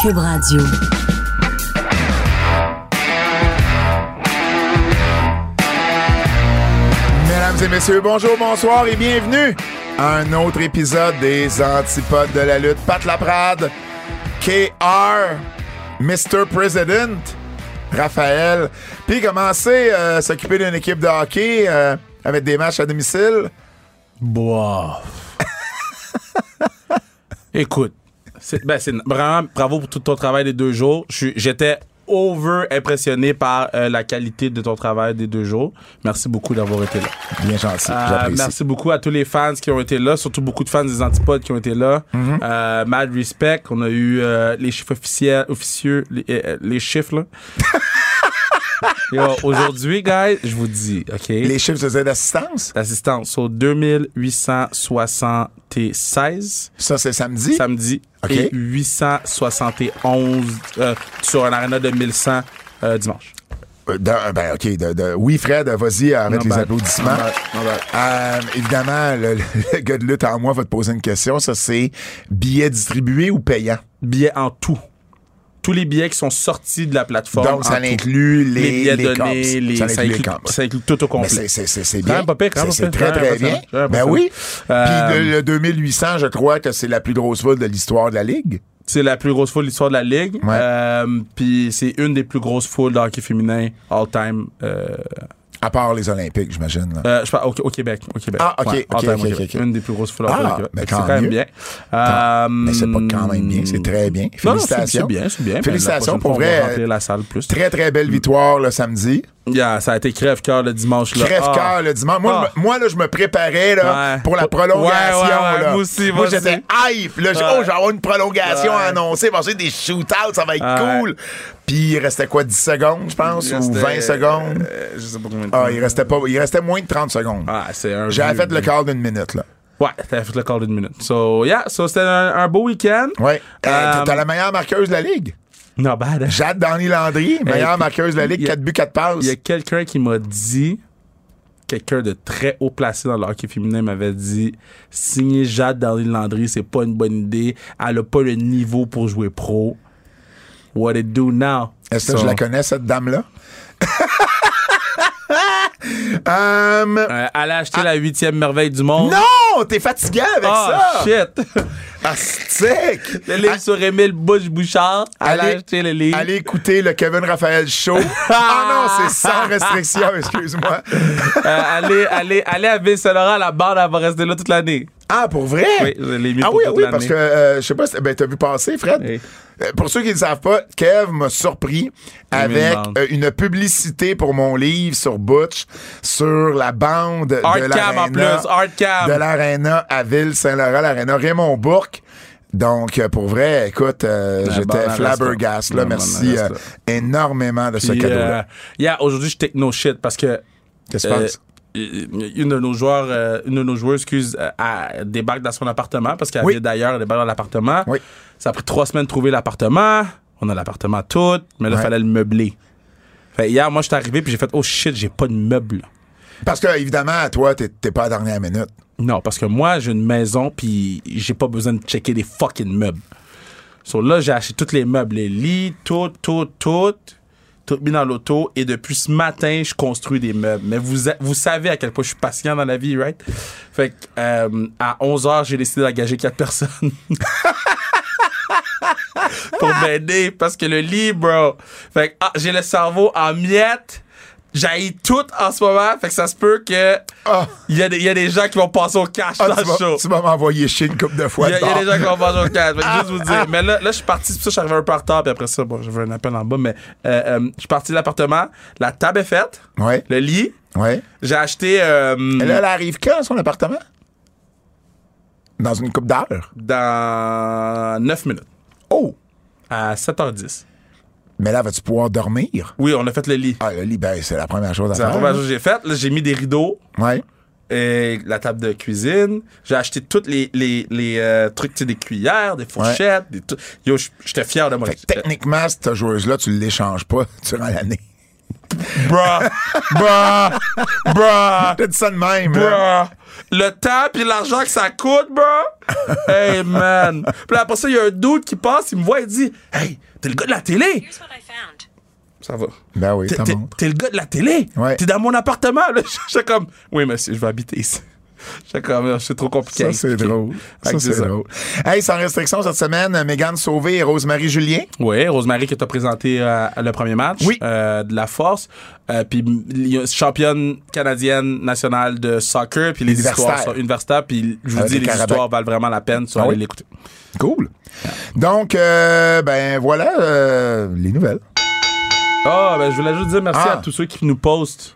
Cube Radio. Mesdames et messieurs, bonjour, bonsoir et bienvenue à un autre épisode des Antipodes de la lutte. Pat Laprade, KR, Mr. President, Raphaël. Puis commencer à s'occuper d'une équipe de hockey euh, avec des matchs à domicile? Boah. Écoute, c'est ben, c'est vraiment bravo pour tout ton travail des deux jours. J'étais over impressionné par euh, la qualité de ton travail des deux jours. Merci beaucoup d'avoir été là. Bien gentil, Euh, merci beaucoup à tous les fans qui ont été là, surtout beaucoup de fans des Antipodes qui ont été là. Mm-hmm. Euh, mad respect. On a eu euh, les chiffres officiels, officieux, les, euh, les chiffres là. Aujourd'hui, guys, je vous dis, ok? Les chiffres de d'assistance, L'assistance au 2876 ça c'est samedi? samedi OK. et 871 euh, sur un arena de 1100 euh, dimanche. Euh, de- ben ok, de, de- oui Fred, vas-y, arrête les applaudissements. Euh, évidemment, le, le gars de lutte en moi va te poser une question. Ça, c'est billets distribués ou payants? Billets en tout. Tous les billets qui sont sortis de la plateforme. Donc, ça inclut les, les billets les donnés, les, ça ça, inclut ça inclut tout au complet. c'est- bien. pire, quand C'est très, très même bien. Ben oui. Puis le, le 2800, je crois que c'est la plus grosse foule de l'histoire de la Ligue. C'est la plus grosse foule de l'histoire de la Ligue. Ouais. Euh, Puis c'est une des plus grosses foules de hockey féminin all-time. Euh, À part les Olympiques, j'imagine. là. euh, je parle au, au Québec. Au Québec. Ah, ok, Ouais, ok, ok, Québec. ok. Une des plus grosses foules Ah, au Québec. mais C'est quand quand même mieux. bien. Euh, mais c'est pas quand même bien, c'est très bien. Non, non, Félicitations. C'est bien, c'est bien. mais Félicitations prochaine pour fois, on va vrai. remplir la salle plus. Très, très belle victoire le samedi. Yeah, ça a été crève-cœur le dimanche. là. Crève-cœur Ah. le dimanche. Moi, Ah. je me- moi, là, je me préparais là, Ouais. pour la prolongation. ouais, ouais, là. moi aussi, moi j'étais hype. Là. Oh, avoir une prolongation à Ouais. annoncer. Parce que des shootouts, ça va être cool. Puis il restait quoi, 10 secondes, je pense, ou restait, 20 secondes? euh, je sais pas combien de temps. Ah, il restait pas, il restait moins de 30 secondes. Ah, c'est un. J'avais fait le quart d'une minute, là. Ouais, t'avais fait le quart d'une minute. So, yeah, so c'était un, un beau week-end. Ouais. Euh, Euh, T'as la meilleure marqueuse de la Ligue? Non, bad. Jade Danny Landry, meilleure marqueuse de la Ligue, il y a- 4 buts, 4 passes. Il y a quelqu'un qui m'a dit, quelqu'un de très haut placé dans le hockey féminin m'avait dit signer Jade dans Landry, c'est pas une bonne idée. Elle a pas le niveau pour jouer pro. What it do now? Est-ce que je la connais, cette dame-là? Hum, euh, elle a acheté la huitième merveille du monde. non! T'es fatigué avec Ah, ça! shit! Astic! le livre sur Émile a Allez- acheté le livre. Allez écouter le Kevin Raphaël Show. ah non, c'est sans restriction, excuse-moi. Euh, allez, allez, allez à Ville-Saint-Laurent, la bande, elle va rester là toute l'année. Ah, pour vrai? Oui, l'ai mis ah pour oui, toute oui, parce que, euh, je sais pas, si- ben, t'as vu passer, Fred? Oui. Euh, Pour ceux qui ne savent pas, Kev m'a surpris avec euh, une publicité pour mon livre sur Butch, sur la bande de Hardcam en l'Arena- de l'Arena à Ville-Saint-Laurent, l'Arena Raymond Bourque. Donc, pour vrai, écoute, euh, j'étais bonne flabbergast. Là, merci euh, énormément de ce cadeau-là. yeah, aujourd'hui, je techno shit parce que Qu'est-ce se euh, passe? Une de nos joueurs, euh, une de nos joueuses, excuse, euh, a- débarque dans son appartement parce qu'elle Oui. vient d'ailleurs, elle débarque dans l'appartement. Oui. Ça a pris trois semaines de trouver l'appartement. On a l'appartement tout, mais là, il Ouais. fallait le meubler. Fait, hier, moi, je suis arrivé puis j'ai fait, oh shit, j'ai pas de meubles. Parce que, évidemment, toi, t'es t'es pas à la dernière minute. Non, parce que moi, j'ai une maison puis j'ai pas besoin de checker des fucking meubles. So là, j'ai acheté tous les meubles, les lits, tout, tout, tout, tout dans l'auto. Et depuis ce matin, je construis des meubles. Mais vous, vous savez à quel point je suis patient dans la vie, right? Fait que, euh, à 11 h j'ai décidé d'engager quatre personnes. pour m'aider parce que le lit, bro. Fait que ah, j'ai le cerveau en miettes. J'ai tout en ce moment. Fait que ça se peut que Ah, il y, a des- y a des gens qui vont passer au cash ah, dans tu le vas- show. tu vas m'envoyer chier une couple de fois. Il y, a, y des gens qui vont passer au cash. Fait que juste vous dire. Mais là, là je suis parti. C'est pour ça que je suis arrivé un peu en retard. Puis après ça, bon, j'avais un appel en bas. Mais euh, euh, je suis parti de l'appartement. La table est faite. Ouais, Le lit. ouais. J'ai acheté euh, Et là, elle arrive quand, son appartement? Dans une coupe d'heure? dans 9 minutes. Oh! À 7h10. Mais là, vas-tu pouvoir dormir? Oui, on a fait le lit. Ah, le lit, ben, c'est la première chose à C'est la faire. première chose que j'ai faite. Là, j'ai mis des rideaux. Ouais. et la table de cuisine. J'ai acheté tous les, les, les euh, trucs, tu sais, des cuillères, des fourchettes, des tout. Yo, j'étais fier de moi. Fait que techniquement, cette joueuse-là, tu l'échanges pas durant l'année. Bruh. Bruh. Bruh. T'as dit ça de même. Bruh. Le temps puis l'argent que ça coûte, bro. Hey, man. Puis là, après ça, il y a un doute qui passe, il me voit et dit Hey, t'es le gars de la télé. Here's what I found. Ça va. Ben oui, T'es- le gars de la télé. Ouais. T'es dans mon appartement. J'étais comme Oui, monsieur, je vais habiter ici. J'étais comme C'est trop compliqué. Ça, c'est drôle. Ça, c'est drôle. Hey, sans restriction cette semaine, Mégane Sauvé et Rosemary Julien. Oui, Rosemary qui t'a présenté euh, le premier match Oui. euh, de la force. Euh, puis championne canadienne nationale de soccer. Puis les histoires sont universitaires. Puis je vous dis, les histoires valent vraiment la peine. Tu vas Ah aller l'écouter. Cool. Donc, ben voilà les nouvelles. Ah, ben je voulais juste dire merci Ah. à tous ceux qui nous postent.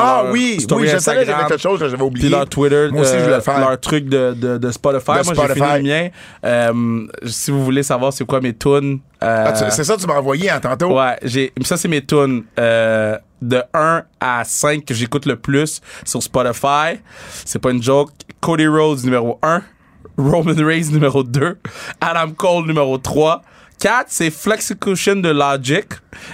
Ah oui, oui, je savais avait quelque chose que j'avais oublié. Puis leur Twitter, Moi aussi, je euh, voulais le faire. leur truc de, de, de Spotify. De Moi, j'ai fini le mien. Euh, si vous voulez savoir c'est quoi mes tunes, euh, Ah, c'est ça que tu m'as envoyé hein, tantôt? Ouais, j'ai ça c'est mes tunes euh, de 1 à 5 que j'écoute le plus sur Spotify. C'est pas une joke. Cody Rhodes numéro 1, Roman Reigns numéro 2, Adam Cole numéro 3. 4, c'est Flexecution de Logic.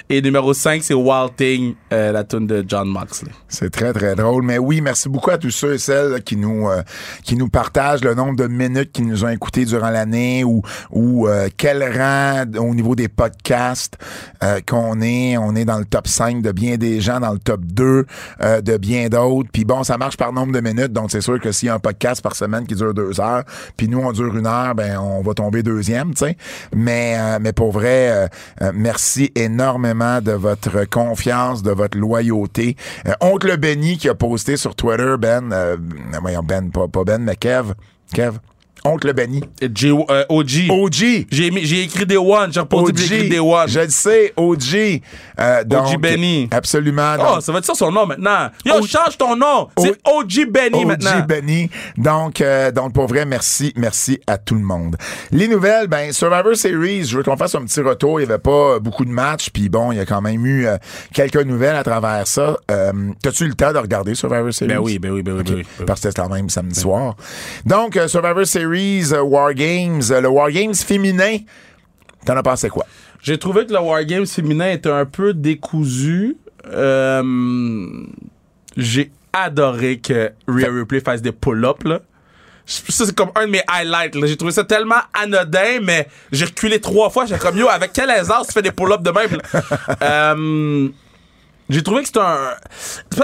Et numéro 5, c'est Wild Thing, euh, la tune de John Moxley. C'est très, très drôle. Mais oui, merci beaucoup à tous ceux et celles qui nous euh, qui nous partagent le nombre de minutes qu'ils nous ont écoutés durant l'année ou, ou euh, quel rang au niveau des podcasts euh, qu'on est. On est dans le top 5 de bien des gens, dans le top 2 euh, de bien d'autres. Puis bon, ça marche par nombre de minutes. Donc, c'est sûr que s'il y a un podcast par semaine qui dure deux heures, puis nous, on dure une heure, ben on va tomber deuxième, tu sais. Mais, euh, mais pour vrai, merci énormément de votre confiance, de votre loyauté. Euh, Oncle Benny qui a posté sur Twitter, Ben, euh, voyons, Ben, pas, pas Ben, mais Kev, Kev, Oncle Benny. Et J- euh, OG. OG. J'ai écrit des one, j'ai puis j'ai écrit des one. Je le sais, OG. Euh, donc, Benny. Absolument. Oh, ça va être ça son nom maintenant. Yo, O- change ton nom. C'est OG Benny OG maintenant. Benny. Donc, euh, donc, pour vrai, merci, merci à tout le monde. Les nouvelles, ben, Survivor Series, je veux qu'on fasse un petit retour. Il n'y avait pas euh, beaucoup de matchs, puis bon, il y a quand même eu euh, quelques nouvelles à travers ça. Euh, T'as-tu eu le temps de regarder Survivor Series? Ben oui, ben oui, ben oui, Ok. ben oui, ben oui. Parce que c'était quand même samedi soir. Donc, euh, Survivor Series, euh, War Games, euh, le War Games féminin, t'en as pensé quoi? J'ai trouvé que le Wargames féminin était un peu décousu. Euh, J'ai adoré que Rhea Ripley fasse des pull-ups, là. Ça, c'est comme un de mes highlights. J'ai trouvé ça tellement anodin, mais j'ai reculé trois fois. J'ai comme, yo, avec quelle aisance tu fais des pull-ups de même? Euh, j'ai trouvé que c'était un.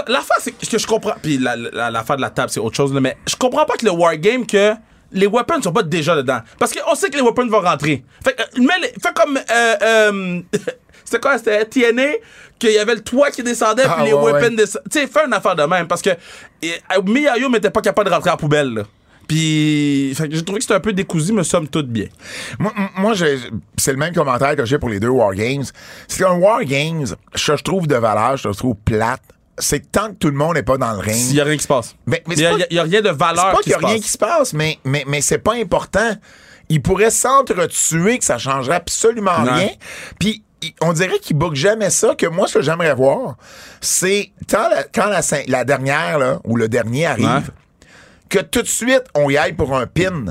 L'affaire, c'est que je comprends. Puis la- la- l'affaire de la table, c'est autre chose, là, mais je comprends pas que le Wargame, que les weapons sont pas déjà dedans. Parce qu'on sait que les weapons vont rentrer. Fait, que, euh, les- comme. Euh, euh, c'était quoi? C'était TNA, qu'il y avait le toit qui descendait, Ah, puis les ouais, weapons ouais. descendaient. Tu sais, fais une affaire de même. Parce que et, euh, Miyayo n'était pas capable de rentrer à la poubelle, là. Puis, fait que j'ai trouvé que c'était un peu décousu, mais somme toute bien. Moi, c'est le même commentaire que j'ai pour les deux War Games. C'est qu'un War Games, que je trouve de valeur, je trouve plate, c'est que tant que tout le monde n'est pas dans le ring. Il y a rien qui se passe. Mais- mais il y a, c'est pas- rien de C'est valeur pas qui qu'il y a se rien passe. qui se passe, mais, mais, mais c'est pas important. Il pourrait s'entretuer que ça changerait absolument Non. rien. Puis on dirait qu'il boucle jamais ça. Que moi, ce que j'aimerais voir, c'est quand la, quand la, cin- la dernière là, ou le dernier arrive, Ouais. que tout de suite, on y aille pour un pin.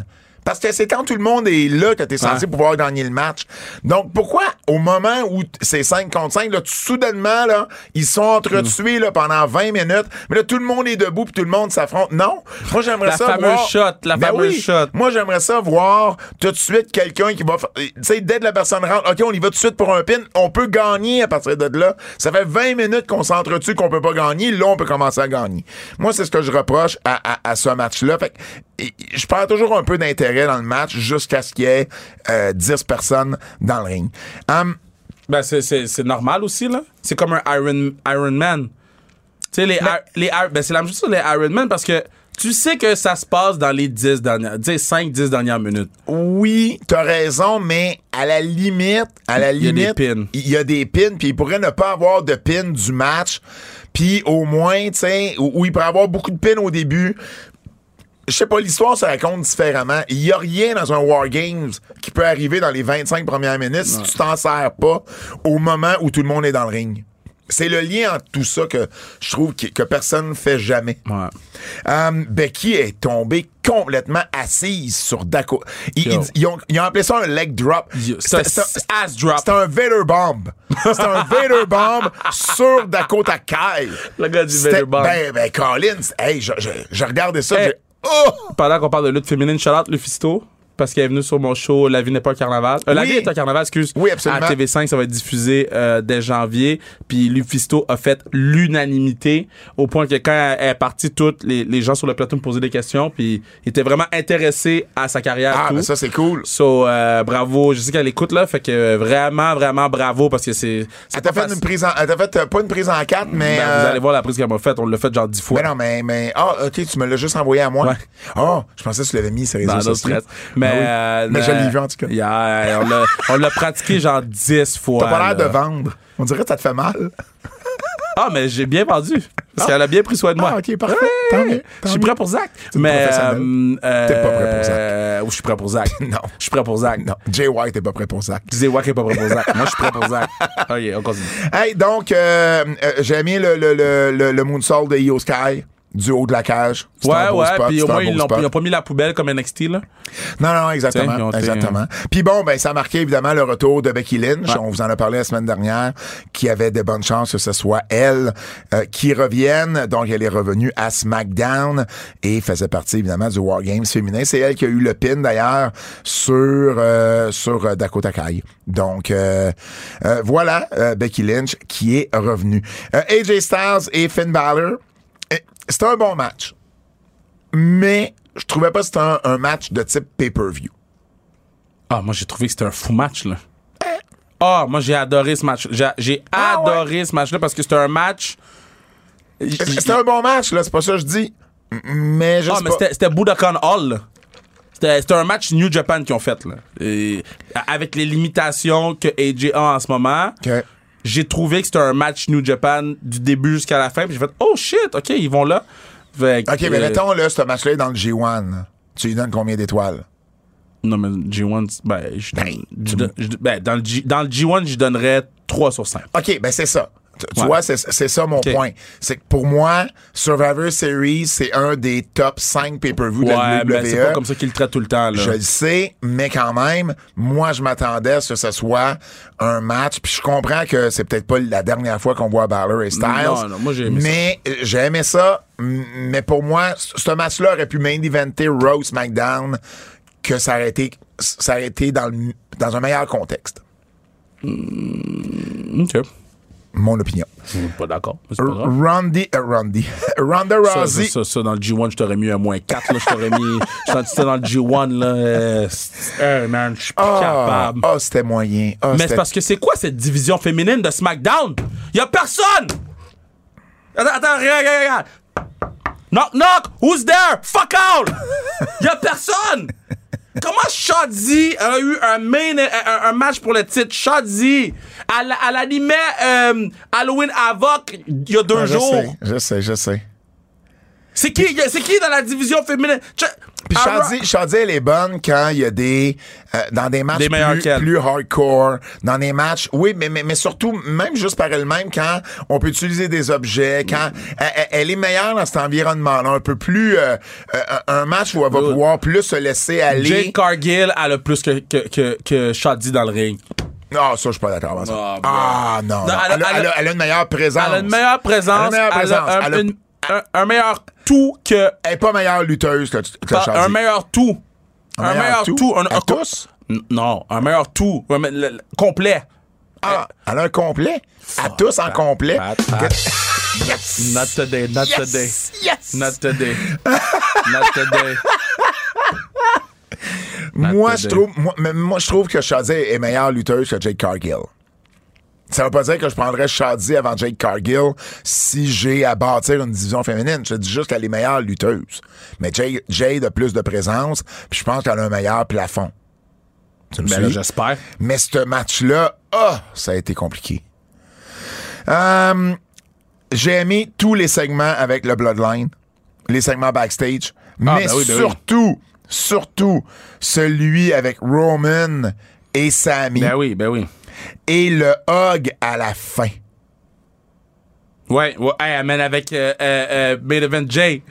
Parce que c'est quand tout le monde est là que t'es censé Ouais. pouvoir gagner le match. Donc, pourquoi, au moment où c'est 5 contre 5, là, soudainement, là, ils sont entretués là, pendant 20 minutes, mais là, tout le monde est debout puis tout le monde s'affronte? Non. Moi, j'aimerais La ça fameuse voir... shot, la Ben fameuse oui. shot. Moi, j'aimerais ça voir tout de suite quelqu'un qui va... Tu sais, dès que la personne rentre, OK, on y va tout de suite pour un pin, on peut gagner à partir de là. Ça fait 20 minutes qu'on s'entretue qu'on peut pas gagner. Là, on peut commencer à gagner. Moi, c'est ce que je reproche à, à- à ce match-là. Fait je perds toujours un peu d'intérêt dans le match jusqu'à ce qu'il y ait euh, 10 personnes dans le ring. Ben, c'est, normal aussi, là. C'est comme un Iron, Iron Man. Tu sais, les, Ir- les ben, c'est la même chose sur les Iron Man parce que tu sais que ça se passe dans les 10 dernières, 10, 5, 10 dernières minutes. Oui, t'as raison, mais à la limite, à la Il y a des limite, pins. il y a des pins, puis il pourrait ne pas avoir de pins du match, puis au moins, tu sais, où, où il pourrait avoir beaucoup de pins au début. Je sais pas, l'histoire se raconte différemment. Il y a rien dans un War Games qui peut arriver dans les 25 premières minutes si tu t'en sers pas au moment où tout le monde est dans le ring. c'est le lien entre tout ça que je trouve que, que personne ne fait jamais. Ouais. Euh, Becky est tombée complètement assise sur Dakota. Ils, Yo. ils- ils ont, ils ont appelé ça un leg drop. C'est un C'était- ass drop. C'était un Vader bomb. C'était un Vader bomb sur Dakota Kai. Le gars du Vader bomb. Ben, ben, Collins, hey, je, je, je regardais ça, Hey. Oh! Pendant qu'on parle de lutte féminine, Charlotte Lufisto, parce qu'elle est venue sur mon show La vie n'est pas un carnaval. Euh, La Oui. vie est un carnaval, excuse. Oui, absolument. À TV5, ça va être diffusé euh, dès janvier. Puis Lufisto a fait l'unanimité au point que quand elle est partie, toutes les, les gens sur le plateau me posaient des questions. Puis ils étaient vraiment intéressés à sa carrière. Ah, ben ça, c'est cool. So, euh, bravo. Je sais qu'elle écoute là, fait que vraiment, vraiment bravo parce que c'est. Elle t'a fait une prise en. Elle t'a fait pas une prise en quatre, mais. Ben, euh, Vous allez voir la prise qu'elle m'a faite. On l'a fait genre dix fois. Mais non, mais, mais. Ah, ok, tu me l'as juste envoyé à moi. Ouais. Oh, je pensais que tu l'avais mis sur les réseaux sociaux. stress. Mais, Ah oui. euh, Mais je euh, l'ai vu, en tout cas. yeah, on l'a- on l'a pratiqué genre 10 fois. T'as pas l'air de vendre. On dirait que ça te fait mal. Ah, mais j'ai bien vendu. Parce qu'elle a bien pris soin de moi. Ah, ok, parfait. Je suis prêt pour Zach. Mais. euh, T'es pas prêt pour Zach. euh, oui, je suis prêt pour Zach. Non. Je suis prêt pour Zach. Non, Jay White est pas prêt pour ça. Disais Wack est pas prêt pour Zach. Moi, je suis prêt pour Zach. OK, on continue. Hey, donc, euh, euh, j'ai mis le, le, le, le, le moonsault de Io Sky du haut de la cage. Ouais, ouais. Puis au moins, ils l'ont spot. ils ont pas mis la poubelle comme NXT, là. Non, non, exactement. Exactement. Puis bon, ben, ça a marqué évidemment le retour de Becky Lynch. On vous en a parlé la semaine dernière, qui avait de bonnes chances que ce soit elle euh, qui revienne. Donc, elle est revenue à SmackDown et faisait partie évidemment du War Games féminin. C'est elle qui a eu le pin d'ailleurs sur euh, sur euh, Dakota Kai. Donc euh, euh, voilà euh, Becky Lynch qui est revenue. AJ Styles et Finn Balor. Eh, C'était un bon match mais je trouvais pas que c'était un, un match de type pay-per-view. Ah, moi, j'ai trouvé que c'était un fou match, là. Ah, moi, j'ai adoré ce match. J'ai, j'ai Ah, ouais? adoré ce match-là parce que c'était un match. C'était un bon match, là, c'est pas ça que je dis. M- Mais je Ah, sais mais pas. c'était, c'était Budokan Hall, là. C'était, c'était un match New Japan qu'ils ont fait, là. Et avec les limitations que AJ a en ce moment, Ok. J'ai trouvé que c'était un match New Japan du début jusqu'à la fin. Puis j'ai fait, oh shit, OK, ils vont là. Fait que, OK, mais euh, mettons, là, ce match-là est dans le G1. Tu lui donnes combien d'étoiles? Non, mais G1, c'est- ben, je, Ben, je- ben, dans, le G, dans le G1, je donnerais 3 sur 5. OK, ben c'est ça. Tu, Ouais. vois, c'est ça mon point. C'est que pour moi, Survivor Series, c'est un des top 5 pay-per-view de la WWE. mais c'est pas comme ça qu'ils le traitent tout le temps, là. Je le sais, mais quand même, moi, je m'attendais à ce que ce soit un match. Puis je comprends que c'est peut-être pas la dernière fois qu'on voit Balor et Styles. Non, non, moi, j'ai aimé ça. mais euh, j'ai aimé ça. Mais pour moi, ce match-là aurait pu main eventer Raw SmackDown que ça aurait été, ça aurait été dans, le- dans un meilleur contexte. OK. Mon opinion. Je suis pas d'accord. Randy, euh, Randy, Ronda Rousey. ça, ça, ça, dans le G1, je t'aurais mis un moins 4. Là, je t'aurais mis. Je dans le G1, là. euh, c'est- hey, man, je suis pas Ah, capable. ah, c'était moyen. Ah, Mais c'est parce que c'est quoi cette division féminine de SmackDown? Y a personne! Attends, attends, regarde, regarde, regarde. Knock, knock! Who's there? Fuck out! y a personne! Comment Shadi a eu un, main, un, un match pour le titre? Shadi, elle, elle animait euh, Halloween Havoc il y a deux Ah, je jours. sais, je sais, je sais. C'est qui, c'est qui dans la division féminine? Puis Ah, Shadi, Shadi, elle est bonne quand il y a des euh, dans des matchs Des plus, plus hardcore, dans des matchs, oui, mais, mais, mais surtout même juste par elle-même quand on peut utiliser des objets, quand elle, elle- elle est meilleure dans cet environnement-là, un peu plus euh, euh, un match où elle va Good. pouvoir plus se laisser aller. Jade Cargill a le plus que, que, que, que Shadi dans le ring. Non, ça je suis pas d'accord avec ça. Ah, Ah, non, Non, non. elle a- Elle, a, elle a- elle a- elle a une meilleure présence. Elle a une meilleure présence. Elle a une meilleure elle a présence. Un, meilleur tout que. Elle est pas meilleure lutteuse que, que pas- un meilleur tout. Un, meilleur, tout? Un, À un- tous? Non, un meilleur tout. Un me- le- le- complet. Ah, elle a un complet? À tous en complet? Pat, pat. Yes! Not today, not yes! today. Yes! Not today. Not today. moi, je trouve, moi, je trouve que Shadi est meilleure lutteuse que Jake Cargill. Ça veut pas dire que je prendrais Shadi avant Jake Cargill si j'ai à bâtir une division féminine. Je dis juste qu'elle est meilleure lutteuse. Mais Jade, Jade a plus de présence, puis je pense qu'elle a un meilleur plafond. Tu me Ben j'espère. Mais ce match-là, ah, ça a été compliqué. Euh, j'ai aimé tous les segments avec le Bloodline, les segments backstage, mais ben oui, ben oui. surtout, surtout celui avec Roman et Sammy Ben oui, ben oui. Et le hug à la fin. Ouais, ouais, hey, man, avec euh, euh, euh, Jay.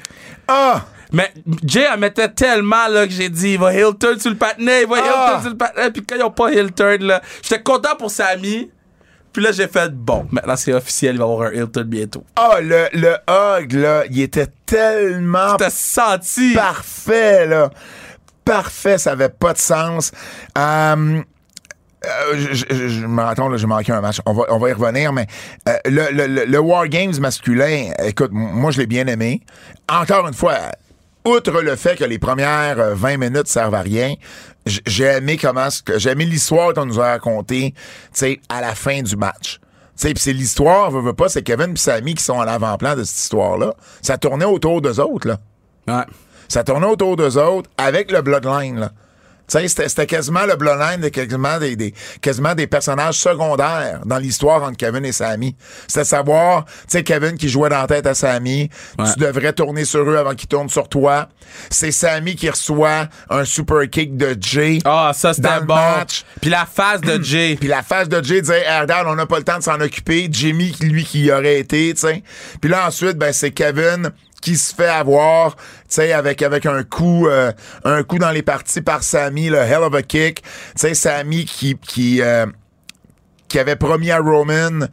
Ah! Mais Jay, elle mettait tellement là, que j'ai dit, il va heel turn sur le patinet, il va Ah! heel turn sur le patinet. Puis quand ils ont pas heel turn, là, j'étais content pour Samy. Puis là, j'ai fait, bon, maintenant c'est officiel, il va y avoir un heel turn bientôt. Ah, le, le hug, là, il était tellement T'as senti. parfait, là. Parfait, ça avait pas de sens. Euh, euh, je, je, je me j'ai manqué un match. On va, on va y revenir, mais euh, le, le, le, le War Games masculin, écoute, moi, je l'ai bien aimé. Encore une fois, outre le fait que les premières euh, 20 minutes servent à rien, j'ai aimé comment, j'ai aimé l'histoire qu'on nous a racontée, tu sais, à la fin du match. Tu sais, c'est l'histoire, veut, veut pas, c'est Kevin et Sammy qui sont à l'avant-plan de cette histoire-là. Ça tournait autour d'eux autres, là. Ouais. Ça tournait autour d'eux autres avec le Bloodline, là. C'était, quasiment le Bloodline, de quasiment des, des, quasiment des personnages secondaires dans l'histoire entre Kevin et Sammy. C'était savoir, tu sais, Kevin qui jouait dans la tête à Sammy, Ouais. tu devrais tourner sur eux avant qu'ils tournent sur toi. C'est Sammy qui reçoit un super kick de Jay. Ah, ça, c'était le bon. match. Puis la face de Jay. Puis la face de Jay disait hey, regarde, on n'a pas le temps de s'en occuper. Jimmy, lui, qui y aurait été, tu sais. Puis là, ensuite, ben, c'est Kevin qui se fait avoir, tu sais, avec, avec un coup, euh, un coup dans les parties par Sammy, le hell of a kick. Tu sais, Sammy qui, qui, euh, qui avait promis à Roman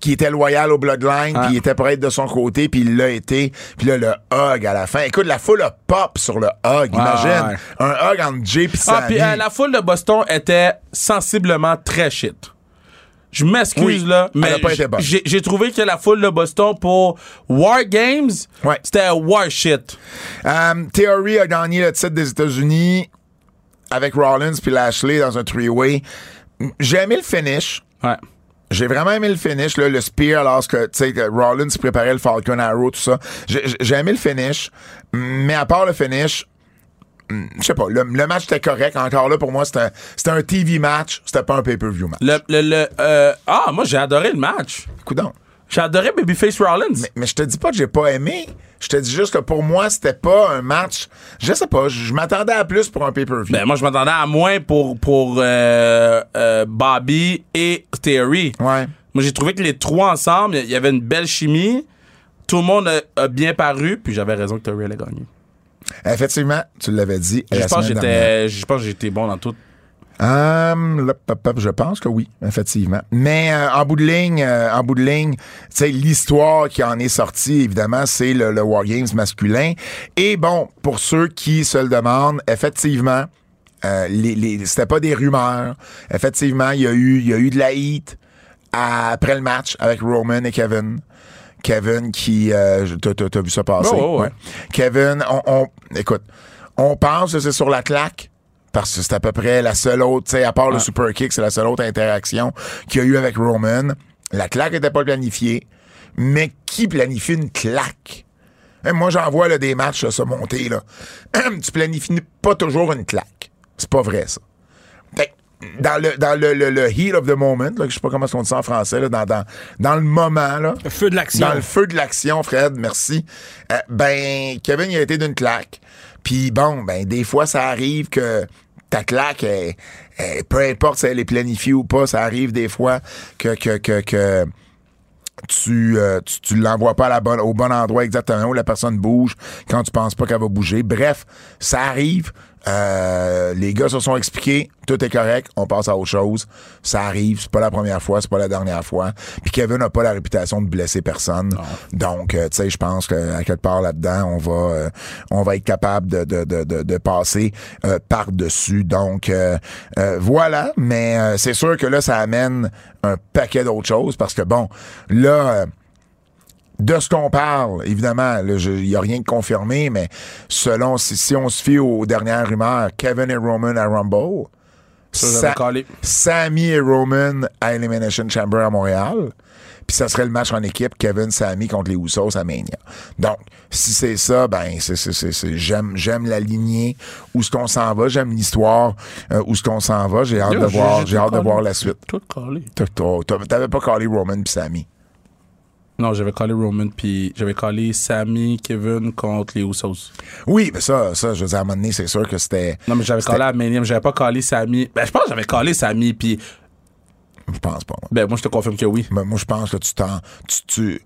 qui était loyal au Bloodline, Ah. puis il était prêt de son côté, puis il l'a été. Puis là, le hug à la fin. Écoute, la foule a pop sur le hug, imagine. ouais. Un hug entre Jay puis Ah, Sammy. puis euh, la foule de Boston était sensiblement très shit. Je m'excuse, Oui, là, mais j'ai trouvé que la foule de Boston pour War Games, Ouais. c'était war shit. Um, Theory a gagné le titre des États-Unis avec Rollins puis Lashley dans un three-way. J'ai aimé le finish. Ouais. J'ai vraiment aimé le finish, là, le spear, alors que, que Rollins préparait le Falcon Arrow, tout ça. J'ai aimé le finish, mais à part le finish, je sais pas, le, le match était correct. Encore là, pour moi, c'était un TV match, c'était pas un pay-per-view match. Le, le, le, euh, ah, moi, j'ai adoré le match. Coudon. J'ai adoré Babyface Rollins. Mais, mais je te dis pas que j'ai pas aimé. Je te dis juste que pour moi, c'était pas un match. Je sais pas, je je m'attendais à plus pour un pay-per-view. Ben, moi, je m'attendais à moins pour, pour euh, euh, Bobby et Theory. ouais. Moi, j'ai trouvé que les trois ensemble, il y avait une belle chimie. Tout le monde a, a bien paru, puis j'avais raison que Theory allait gagner. Effectivement, tu l'avais dit. Je la pense, que j'étais, je pense que j'étais bon dans tout. Hum, là, je pense que oui, effectivement. Mais euh, en bout de ligne, euh, en bout de ligne, l'histoire qui en est sortie, évidemment, c'est le, le War Games masculin. Et bon, pour ceux qui se le demandent, effectivement, euh, les, les, c'était pas des rumeurs. Effectivement, il y a eu, il y a eu de la heat à- après le match avec Roman et Kevin. Kevin qui, euh, t'as, vu ça passer? Oh, oh, ouais. Kevin, on, on- écoute, on pense que c'est sur la claque. Parce que c'est à peu près la seule autre, tu sais, à part le super kick, c'est la seule autre interaction qu'il y a eu avec Roman. La claque était pas planifiée. Mais qui planifie une claque? Hein, moi, j'en vois là, des matchs là, se monter. Là. tu planifies pas toujours une claque. C'est pas vrai, ça. Fait dans le, dans le, le, le heat of the moment, là, je sais pas comment on dit ça en français, là, dans, dans, dans le moment, là, Le feu de l'action. dans le feu de l'action, Fred, merci. Euh, ben, Kevin, il a été d'une claque. Puis bon, ben, des fois, ça arrive que ta claque, elle- elle- peu importe si elle est planifiée ou pas, ça arrive des fois que, que, que, que tu, euh, tu, tu l'envoies pas à la bonne, au bon endroit exactement où la personne bouge quand tu penses pas qu'elle va bouger. Bref, ça arrive. Euh, les gars se sont expliqués, tout est correct, on passe à autre chose. Ça arrive, c'est pas la première fois, c'est pas la dernière fois. Puis Kevin n'a pas la réputation de blesser personne. Donc, euh, tu sais, je pense qu'à quelque part là-dedans, on va euh, on va être capable de, de, de, de, de passer par-dessus. Donc, voilà. Mais euh, c'est sûr que là, ça amène un paquet d'autres choses parce que, bon, là... de ce qu'on parle, évidemment, il n'y a rien de confirmé, mais selon, si, si on se fie aux dernières rumeurs, Kevin et Roman à Rumble, Ça, Sa-. Sammy et Roman à Elimination Chamber à Montréal, puis ça serait le match en équipe Kevin Sammy contre les Usos à Mania. Donc, si c'est ça, ben c'est j'aime j'aime la lignée où ce qu'on s'en va, j'aime l'histoire euh, où ce qu'on s'en va, j'ai hâte Yo, de voir j'ai hâte de voir la suite. Tout calé. T'avais pas collé Roman puis Sammy. Non, j'avais collé Roman, puis j'avais collé Sammy, Kevin contre les Usos. Oui, mais ça, ça, je veux dire, à un moment donné, c'est sûr que c'était. Non, mais j'avais collé à Mania, mais j'avais pas collé Sammy. Ben, je pense que j'avais collé Sammy, puis Je pense pas. moi. Ben, moi, je te confirme que oui. Mais moi, je pense que tu t'en. Tu, tu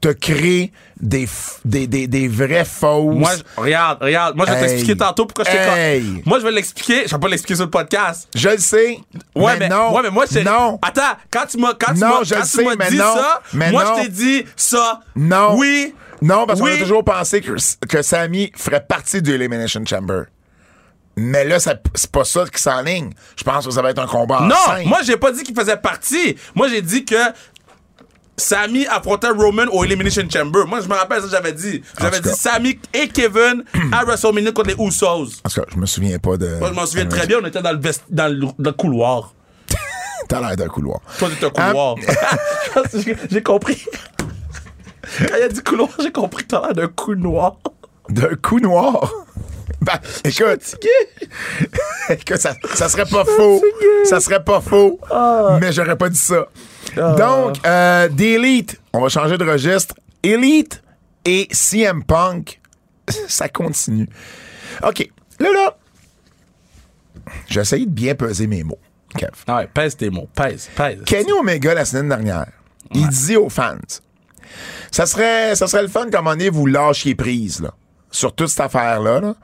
te crées des, des, des, des vraies fausses. Moi, je- regarde, regarde. Moi, je vais Hey. t'expliquer tantôt pourquoi je t'ai Hey. con- Moi, je vais l'expliquer. Je vais pas l'expliquer sur le podcast. Je le sais. Ouais, mais, mais, non. ouais, mais moi, c'est. Non. Attends, quand tu m'as, quand tu Non, m'as, je quand tu m'as dit non. ça, Mais moi, non. je t'ai dit ça. Non. Oui. Non, parce qu'on Oui. a toujours pensé que, que Sammy ferait partie de l'Elimination Chamber. Mais là, c'est pas ça qui s'enligne. Je pense que ça va être un combat en Non, cinq. moi, j'ai pas dit qu'il faisait partie. Moi, j'ai dit que Sami affrontait Roman au Elimination Chamber. Moi, je me rappelle ça, j'avais dit. J'avais dit. Sami et Kevin à WrestleMania contre les Usos. En tout cas, je me souviens pas de. Moi, je m'en souviens très bien, on était dans le, vest- dans le, dans le couloir. T'as l'air d'un couloir. Toi, t'étais un couloir. J'ai- j'ai compris. Quand il a dit couloir, j'ai compris que t'as l'air d'un coup noir. D'un coup noir? Ben, écoute. écoute, ça, ça serait pas faux. Ça serait pas faux. Mais j'aurais pas dit ça. Donc, euh, d'Elite, on va changer de registre. Elite et CM Punk, ça continue. OK. Là, là, j'ai essayé de bien peser mes mots, Kev. Ah ouais, pèse tes mots. Pèse, pèse. Kenny Omega, la semaine dernière, il dit aux fans ça serait, ça serait le fun comme on est vous lâchiez prise là, sur toute cette affaire-là. là.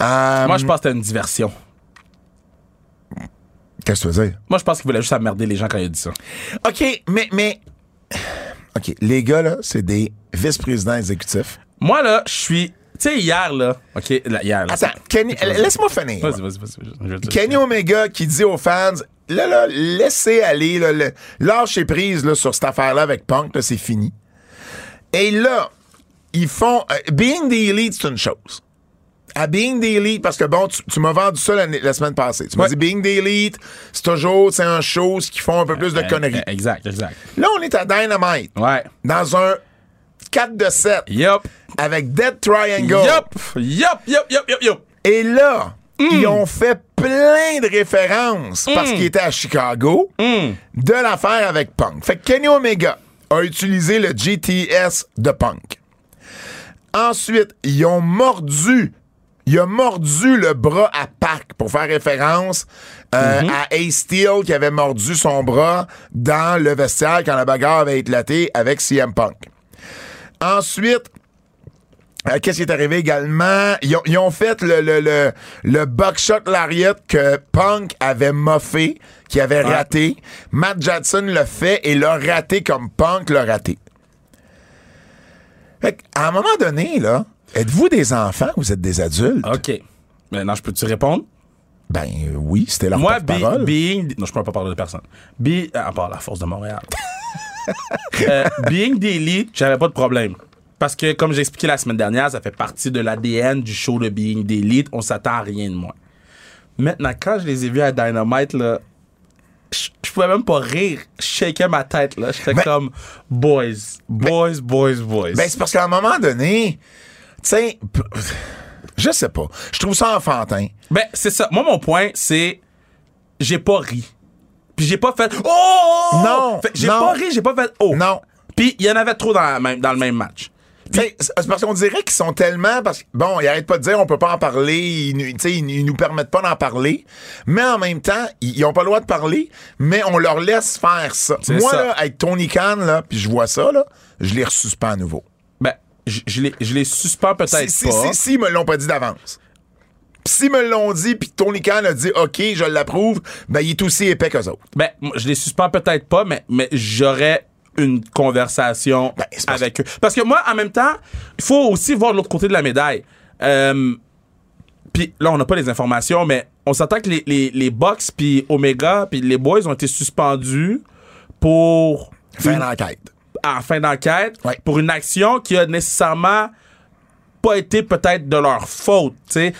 Euh, Moi, je pense que c'était une diversion. Qu'est-ce que tu veux dire? Moi, je pense qu'il voulait juste emmerder les gens quand il a dit ça. OK, mais, mais. OK, les gars, là, c'est des vice-présidents exécutifs. Moi, là, je suis. Tu sais, hier, là. OK, là, hier, là. Attends, Kenny, laisse-moi finir. Vas-y, vas-y, vas-y. te- Kenny Omega qui dit aux fans là, là, laissez aller, là, le- lâchez prise là, sur cette affaire-là avec Punk, là, c'est fini. Et là, ils font. euh, being the Elite, c'est une chose. À Being the Elite, parce que bon, tu, tu m'as vendu ça la, la semaine passée. Tu m'as Ouais. dit Being the Elite, c'est toujours c'est un show qui font un peu plus de Euh, conneries. euh, Exact, exact. Là, on est à Dynamite, Ouais. dans un 4 de 7, Yup. avec Dead Triangle. Yup. Yup, yup, yup, yup, yup. Et là, Mm. ils ont fait plein de références parce qu'ils étaient à Chicago Mm. de l'affaire avec Punk. Fait que Kenny Omega a utilisé le GTS de Punk. Ensuite, ils ont mordu. Il a mordu le bras à Pac pour faire référence euh, Mm-hmm. à Ace Steel qui avait mordu son bras dans le vestiaire quand la bagarre avait éclaté avec CM Punk. Ensuite, euh, Qu'est-ce qui est arrivé également? Ils ont, ils ont fait le, le, le, le buckshot lariat que Punk avait moffé, qui avait Ouais. raté. Matt Jackson l'a fait et l'a raté comme Punk l'a raté. Fait à un moment donné, là, êtes-vous des enfants ou vous êtes des adultes? OK. Maintenant, je peux-tu répondre? Ben euh, oui, c'était leur Moi, be- porte-parole. being. Non, je peux pas parler de personne. Be, à part la force de Montréal. Euh, being elite, j'avais pas de problème. Parce que, comme j'ai expliqué la semaine dernière, ça fait partie de l'ADN du show de Being Elite. On s'attend à rien de moins. Maintenant, quand je les ai vus à Dynamite, là, je je pouvais même pas rire. Je shakeais ma tête, là. J'étais Ben- comme, boys, boys, boys, boys. Ben, c'est parce qu'à un moment donné, sais, je sais pas. Je trouve ça enfantin. Ben, c'est ça. Moi, mon point, c'est. J'ai pas ri. Puis j'ai pas fait. Oh! Non, J'ai pas ri, j'ai pas fait. Oh! Non. Puis il y en avait trop dans, même- dans le même match. C'est parce qu'on dirait qu'ils sont tellement. Parce bon, ils arrêtent pas de dire on peut pas en parler, ils, ils, ils nous permettent pas d'en parler, mais en même temps, ils, ils ont pas le droit de parler, mais on leur laisse faire ça. Moi, ça. là, avec Tony Khan, là, puis je vois ça, là, je les ressuspends à nouveau. Je, je les, je les suspends peut-être Si, si, pas. si, si, ils me l'ont pas dit d'avance. S'ils me l'ont dit, puis Tony Khan a dit OK, je l'approuve, ben, il est aussi épais qu'eux autres. Ben, je les suspends peut-être pas, mais, mais j'aurais une conversation Ben, avec eux. Parce que moi, en même temps, il faut aussi voir l'autre côté de la médaille. Euh, puis là, on n'a pas les informations, mais on s'attend que les, les, les Bucks, puis Omega, puis les Boys ont été suspendus pour Fin une- d'enquête. en fin d'enquête Ouais. pour une action qui a nécessairement pas été peut-être de leur faute.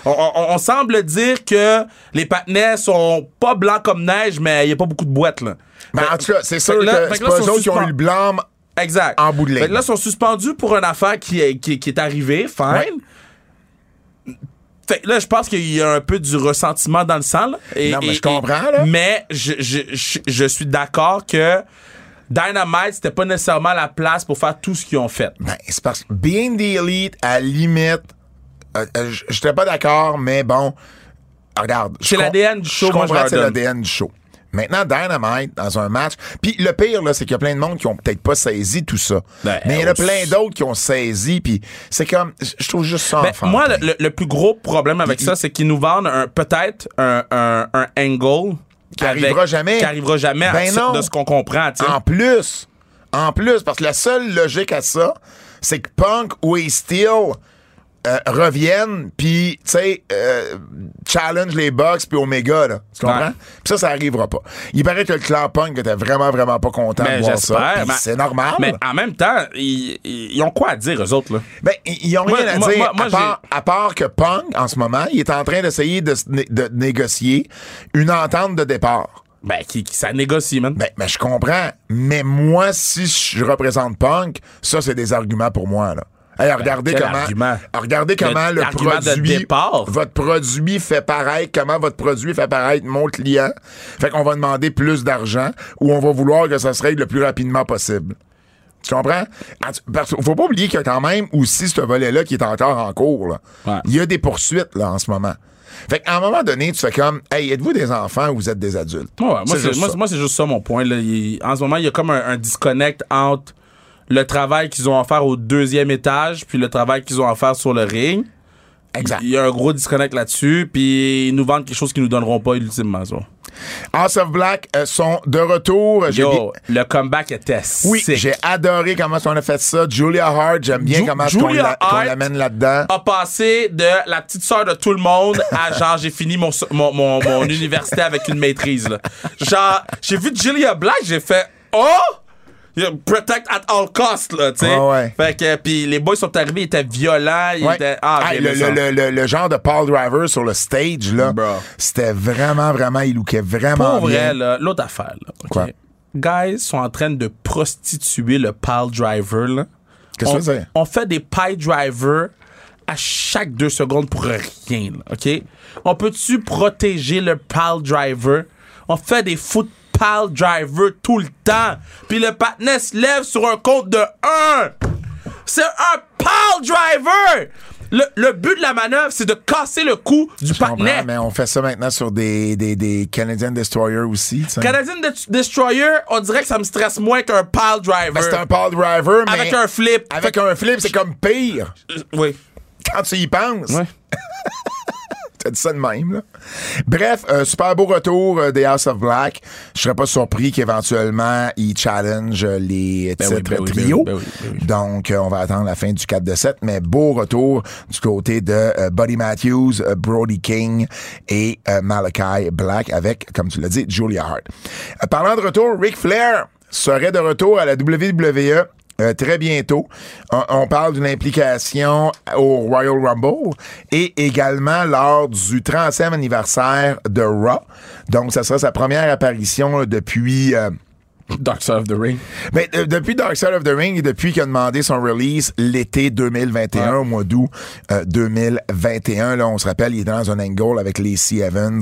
On, on- on semble dire que les patinets sont pas blancs comme neige, mais il y a pas beaucoup de boîtes. Là. Ben, Fait- en tout cas, c'est sûr là- que c'est pas eux autres qui ont eu le blâme. Exact. En bout de ligne. Fait là, ils sont suspendus pour une affaire qui est, qui, qui est arrivée. Fine. Ouais. Fait que là, je pense qu'il y a un peu du ressentiment dans le sang. là. Et- Non, mais et- je comprends, là. Mais je, je, je, je suis d'accord que Dynamite, c'était pas nécessairement la place pour faire tout ce qu'ils ont fait. Ben, c'est parce que Being the Elite, à la limite, euh, euh, j'étais pas d'accord, mais bon, regarde. C'est l'ADN du show, Je moi, comprends c'est l'ADN du show. Maintenant, Dynamite, dans un match. Puis le pire, là, c'est qu'il y a plein de monde qui ont peut-être pas saisi tout ça. Ben, mais il y en a on- plein d'autres qui ont saisi. Puis c'est comme. Je trouve juste ça Ben, moi, le, plus gros problème avec ça, c'est qu'ils nous vendent un- peut-être un, un, un angle Qui arrivera jamais. Qui arrivera jamais à- Ben de ce qu'on comprend. En plus, en plus, parce que la seule logique à ça, c'est que Punk ou Steel euh, reviennent, puis, tu sais, euh, challenge les Bucks puis Omega, là. Tu comprends? Ouais. Puis ça, ça arrivera pas. Il paraît que le clan Punk était vraiment, vraiment pas content de voir ça. c'est normal. Mais en même temps, ils, ont quoi à dire, eux autres, là? Ben, ils ont Moi- rien à moi- dire, moi- moi, à, part, à part que Punk, en ce moment, il est en train d'essayer de, né- de négocier une entente de départ. Ben, qui, qui- ça négocie, man. Ben, ben, je comprends. Mais moi, si je représente Punk, ça, c'est des arguments pour moi, là. Hey, regardez Ben, comment, argument? regardez comment Le- le, l'argument de produit, départ. votre produit fait paraître, comment votre produit fait paraître mon client. Fait qu'on va demander plus d'argent ou on va vouloir que ça se règle le plus rapidement possible. Tu comprends? Parce faut pas oublier qu'il y a quand même aussi ce volet-là qui est encore en cours, là. Ouais. Il y a des poursuites, là, en ce moment. Fait qu'à un moment donné, tu fais comme, hey, êtes-vous des enfants ou vous êtes des adultes? Ouais, moi, c'est, juste moi, moi, juste ça mon point. Là. Il- en ce moment, il y a comme un, un disconnect entre le travail qu'ils ont à faire au deuxième étage puis le travail qu'ils ont à faire sur le ring. Exact. Il y a un gros disconnect là-dessus, puis ils nous vendent quelque chose qu'ils nous donneront pas ultimement. Ça. House of Black euh, sont de retour. Yo, le comeback était Oui, sick. j'ai adoré comment on a fait ça. Julia Hart, j'aime bien Ju- comment Julia on la- l'amène là-dedans. a passé de la petite sœur de tout le monde à genre j'ai fini mon, mon, mon, mon université avec une maîtrise. Là. Genre, j'ai vu Julia Black, j'ai fait Oh! Protect at all costs, là, tu sais. Ah ouais. Fait que, puis les boys sont arrivés, ils étaient violents, ils Ouais. étaient. Ah, j'ai le, le- le- le- le genre de Paul Driver sur le stage, là, c'était vraiment, vraiment, il lookait vraiment Pour bien. vrai, là, l'autre affaire, là. OK? Quoi? Guys sont en train de prostituer le pile driver, là. Qu'est-ce que dire? on fait des pile drivers à chaque deux secondes pour rien, là, OK? On peut-tu protéger le pile driver? On fait des foot pile driver tout le temps. Puis le patinet se lève sur un compte de 1. C'est un pile driver! Le, le but de la manœuvre, c'est de casser le cou du patinet. mais on fait ça maintenant sur des, des, des Canadian Destroyer aussi. Canadian De- Destroyer, on dirait que ça me stresse moins qu'un pile driver. Ben, c'est un Paul Driver, mais Avec un flip. avec un flip, c'est comme pire. Oui. Quand tu y penses. Ouais. T'as dit ça de même, là. Bref, euh, super beau retour euh, des House of Black. Je serais pas surpris qu'éventuellement, ils challenge les Ben oui, titres ben oui, ben trio. oui, ben oui, oui. Donc, euh, on va attendre la fin du 4 de 7, mais beau retour du côté de euh, Buddy Matthews, Brody King et Malachi Black avec, comme tu l'as dit, Julia Hart. Parlant de retour, Ric Flair serait de retour à la WWE. Euh, très bientôt. On, parle d'une implication au Royal Rumble et également lors du 30e anniversaire de Raw. Donc, ça sera sa première apparition depuis... euh, Dark Side of the Ring. ben, euh, depuis Dark Side of the Ring et depuis qu'il a demandé son release l'été 2021, Ouais. au mois d'août euh, 2021, là, on se rappelle, il était dans un angle avec Lacey Evans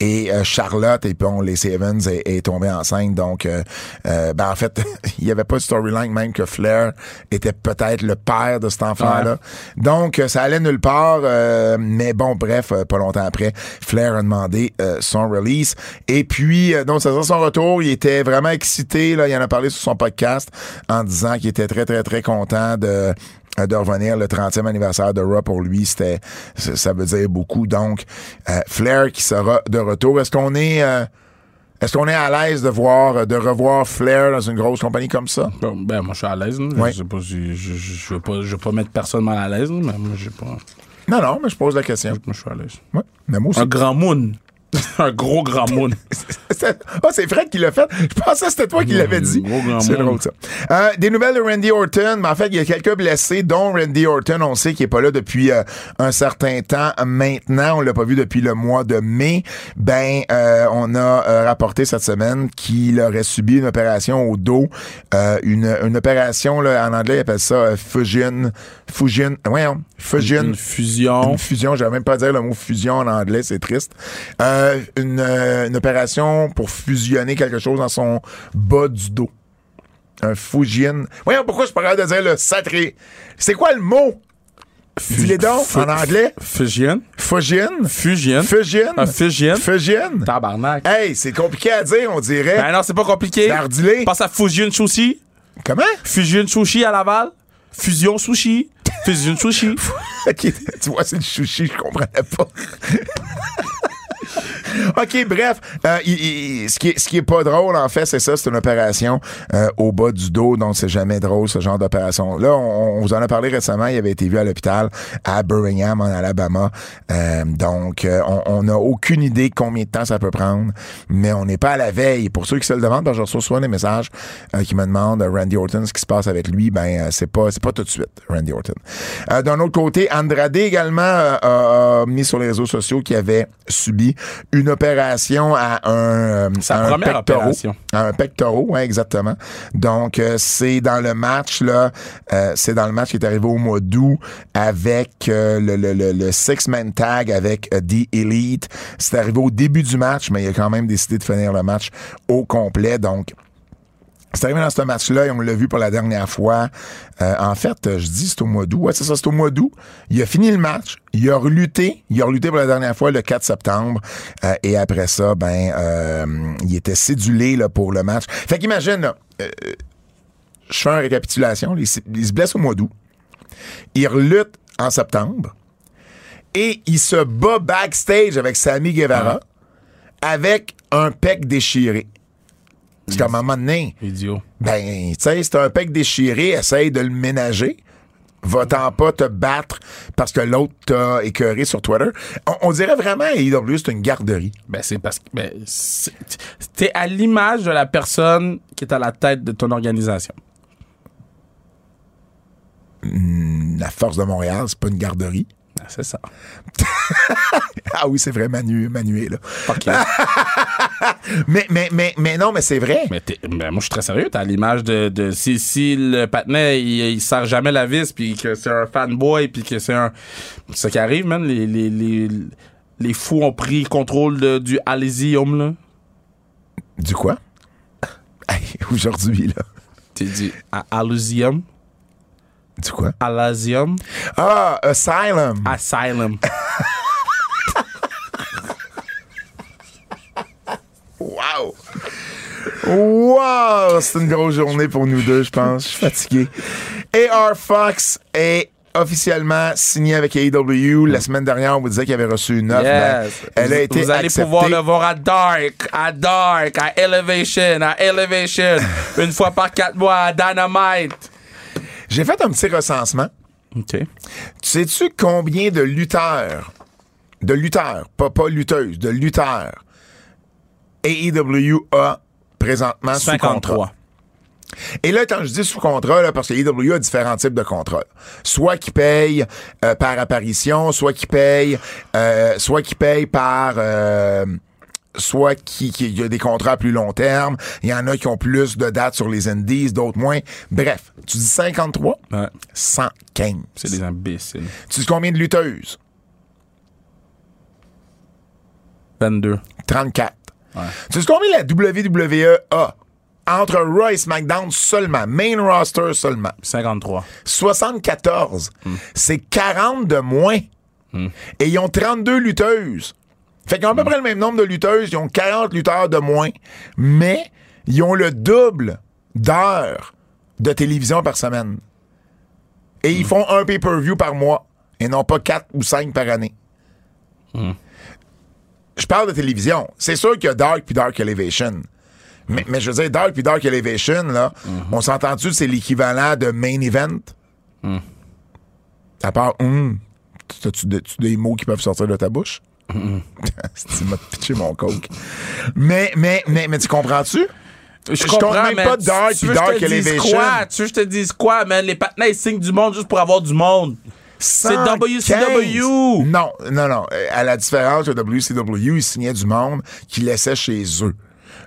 et euh, Charlotte, et puis bon, Lacey Evans est, est tombée enceinte, donc, euh, euh, ben, en fait, il n'y avait pas de storyline même que Flair était peut-être le père de cet enfant-là. Donc, euh, ça allait nulle part, euh, mais bon, bref, euh, pas longtemps après, Flair a demandé euh, son release. Et puis, euh, donc, ça sera son retour. Il était vraiment excité, là, il en a parlé sur son podcast en disant qu'il était très, très, très content de euh, de revenir le 30e anniversaire de Raw pour lui, c'était ça veut dire beaucoup. Donc, euh, Flair qui sera de retour. Est-ce qu'on est euh, est-ce qu'on est à l'aise de voir de revoir Flair dans une grosse compagnie comme ça? Ben, moi, je suis à l'aise. Ouais. Je sais pas si. Je, je, veux pas, je veux pas mettre personne mal à l'aise, mais moi, j'ai pas. Non, non, mais je pose la question. Moi, je suis à l'aise. Ouais, mais moi aussi. Un grand moon. un gros grand moon. Ah, c'est Fred qui l'a fait. Je pensais que c'était toi qui l'avais dit. C'est drôle, ça. Euh, des nouvelles de Randy Orton, mais en fait, il y a quelques blessés, dont Randy Orton. On sait qu'il est pas là depuis euh, un certain temps maintenant. On l'a pas vu depuis le mois de mai. Ben, euh, on a euh, rapporté cette semaine qu'il aurait subi une opération au dos. Euh, une, une opération, là, en anglais, ils appellent ça fusion. Fusion. Voyons. Fusion. Une fusion. Une fusion, j'avais même pas dire le mot fusion en anglais, c'est triste. Euh, euh, une opération pour fusionner quelque chose dans son bas du dos. Un fusion. Voyons pourquoi je capable de dire le sacré. C'est quoi le mot? Dis-les donc, en anglais. Fusion. Fusion. Fusion. Fusion. Ah, fusion. Fusion. Tabarnak. Hey, c'est compliqué à dire, on dirait. Ben non, c'est pas compliqué. Redis-les. Pense à Fusion Sushi. Comment? Fusion Sushi à Laval. Fusion Sushi. Fusion Sushi. Ok, tu vois, c'est le sushi, je comprenais pas. OK, bref, euh, ce, qui est, ce qui est pas drôle, en fait, c'est ça, c'est une opération euh, au bas du dos, donc c'est jamais drôle, ce genre d'opération. Là, on, on vous en a parlé récemment, il avait été vu à l'hôpital à Birmingham, en Alabama. Euh, donc, euh, on- n'a aucune idée combien de temps ça peut prendre, mais on n'est pas à la veille. Pour ceux qui se le demandent, que je reçois souvent des messages euh, qui me demandent, euh, Randy Orton, ce qui se passe avec lui, ben, c'est pas, pas tout de suite, Randy Orton. D'un autre côté, Andrade également a mis sur les réseaux sociaux qu'il avait subi une opération à un, euh, Sa à un opération. À un ouais, exactement. Donc, euh, c'est dans le match, là, euh, c'est dans le match qui est arrivé au mois d'août avec euh, le, le, le, le six-man tag avec euh, The Elite. C'est arrivé au début du match, mais il a quand même décidé de finir le match au complet. Donc, c'est arrivé dans ce match-là et on l'a vu pour la dernière fois. Euh, en fait, je dis c'est au mois d'août. Ouais, c'est ça, c'est au mois d'août. Il a fini le match. Il a relutté. Il a relutté pour la dernière fois le 4 septembre. Euh, et après ça, ben, euh, il était cédulé là, pour le match. Fait qu'imagine, euh, je fais une récapitulation. Il se blesse au mois d'août. Il relutte en septembre. Et il se bat backstage avec Sammy Guevara avec un pec déchiré. C'est comme à un moment donné, Idiot. ben, tu sais, c'est un pec déchiré, essaye de le ménager. Va-t'en pas te battre parce que l'autre t'a écœuré sur Twitter. On, on dirait vraiment AEW, c'est une garderie. Ben, c'est parce que ben, c'est- t'es à l'image de la personne qui est à la tête de ton organisation. La force de Montréal, c'est pas une garderie. C'est ça. Ah oui, c'est vrai, Manu, Manuel, là. Fuck. Mais, mais, mais, mais non, mais c'est vrai. Mais ben, moi, je suis très sérieux. T'as l'image de, de si, si le patinet, il, il sert jamais la vis, puis que c'est un fanboy, puis que c'est un. C'est ça qui arrive, man. Les, les, les, les fous ont pris contrôle de- du Alésium, là. Du quoi? Aujourd'hui, là. T'es dit à Alésium. Du quoi? Alésium. Ah, Asylum. Asylum. Wow! Wow! C'est une grosse journée pour nous deux, je pense. Je suis fatigué. AR Fox est officiellement signé avec AEW. La semaine dernière, on vous disait qu'il avait reçu une offre. Ben, elle a été vous allez acceptée. pouvoir le voir à Dark, à Dark, à Elevation, à Elevation, une fois par quatre mois à Dynamite. J'ai fait un petit recensement. OK. Tu sais-tu combien de lutteurs, de lutteurs, pas, pas lutteuses, de lutteurs, AEW a présentement sous contrat? 53. Et là, quand je dis sous contrat, là, parce que l'AEW a différents types de contrats. Soit qui paye euh, par apparition, soit qui paye, euh, soit qui paye par, euh, soit qui, y a des contrats à plus long terme. Il y en a qui ont plus de dates sur les indies, d'autres moins. Bref, tu dis 53, Ouais. 115. C'est des imbéciles. Tu dis combien de lutteuses? 22. 34. Ouais. Tu sais combien la WWE a? Entre Raw et SmackDown seulement, main roster seulement? 53. 74. C'est 40 de moins. Et ils ont 32 lutteuses. Fait qu'ils ont à peu près le même nombre de lutteuses. Ils ont 40 lutteurs de moins. Mais ils ont le double d'heures de télévision par semaine. Et ils font un pay-per-view par mois. Et non pas 4 ou 5 par année. Je parle de télévision. C'est sûr qu'il y a Dark puis Dark Elevation. Mais, mais je veux dire, Dark puis Dark Elevation, là, on s'entend-tu, c'est l'équivalent de main event? À part, hum, tu des mots qui peuvent sortir de ta bouche? tu m'as pitché mon coke. Mais, mais, mais, mais tu comprends-tu? Je compte même mais pas Dark que je Dark Elevation. Quoi? Tu veux que je te dise quoi, man? Les patinets, ils signent du monde juste pour avoir du monde. C'est 115. WCW. Non, non, non. Euh, À la différence de WCW, ils signaient du monde qu'ils laissaient chez eux.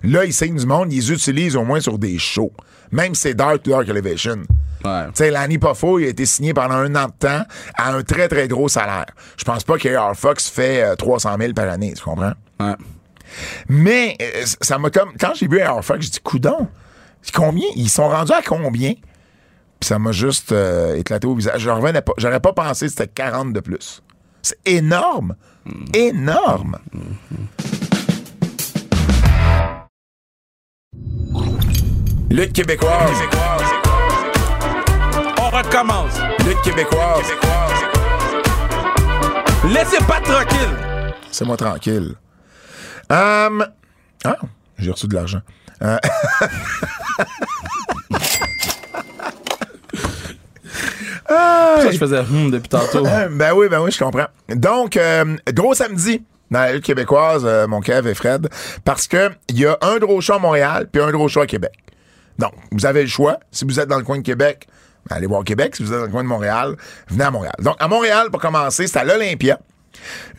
Là, ils signent du monde, ils les utilisent au moins sur des shows. Même si c'est Dark to Dark Elevation. Ouais. Tu sais, Lanny Poffo, il a été signé pendant un an de temps à un très, très gros salaire. Je pense pas qu'AR Fox fait euh, 300 000 par année, tu comprends? Ouais. Mais euh, ça m'a comme. Quand j'ai vu AR Fox, j'ai dit, coudon, combien? Ils sont rendus à combien? Puis ça m'a juste euh, éclaté au visage. Je pas. J'aurais pas pensé que c'était 40 de plus. C'est énorme. Énorme. Lutte québécoise. Recommence. Lutte québécoise. Laissez pas tranquille. C'est moi tranquille. Hum, ah, j'ai reçu de l'argent. Euh, Ça, je faisais hum depuis tantôt. Euh, ben oui, ben oui, je comprends. Donc, euh, gros samedi dans la lutte québécoise, euh, mon Kev et Fred, parce que il y a un gros show à Montréal puis un gros show à Québec. Donc, vous avez le choix. Si vous êtes dans le coin de Québec, allez voir Québec. Si vous êtes dans le coin de Montréal, venez à Montréal. Donc, à Montréal, pour commencer, c'est à l'Olympia.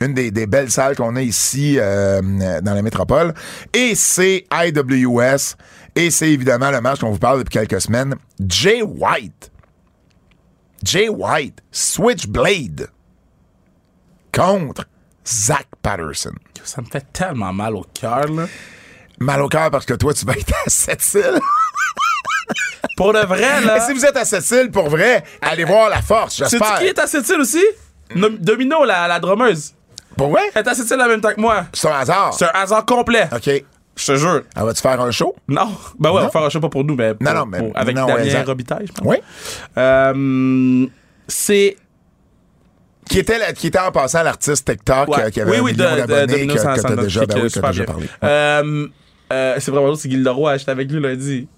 Une des, des belles salles qu'on a ici euh, dans la métropole. Et c'est IWS. Et c'est évidemment le match qu'on vous parle depuis quelques semaines. Jay White. Jay White, Switchblade, contre Zach Patterson. Ça me fait tellement mal au cœur, là. Mal au cœur parce que toi, tu vas être à cette île. Pour de vrai, Et là. si vous êtes à cette île, pour vrai, allez voir la force, C'est j'espère. qui est à cette île aussi? Nom- Domino, la, la drummeuse. Pour vrai? Elle est à cette île en même temps que moi. C'est un hasard. C'est un hasard complet. OK. Je te jure. Elle va-tu faire un show? Non. Ben ouais, on Non? va faire un show pas pour nous, mais, pour- Non, non, mais- pour- avec non, Damien exact. Robitaille, je pense. Oui. Euh, c'est Qui était, la- qui était en passant l'artiste TikTok Ouais. euh, qui avait oui, un oui, million d'abonnés que, t'as déjà, ben oui, que t'as déjà bien. parlé. Euh, euh, c'est vraiment c'est Gilles Leroy, j'étais avec lui lundi.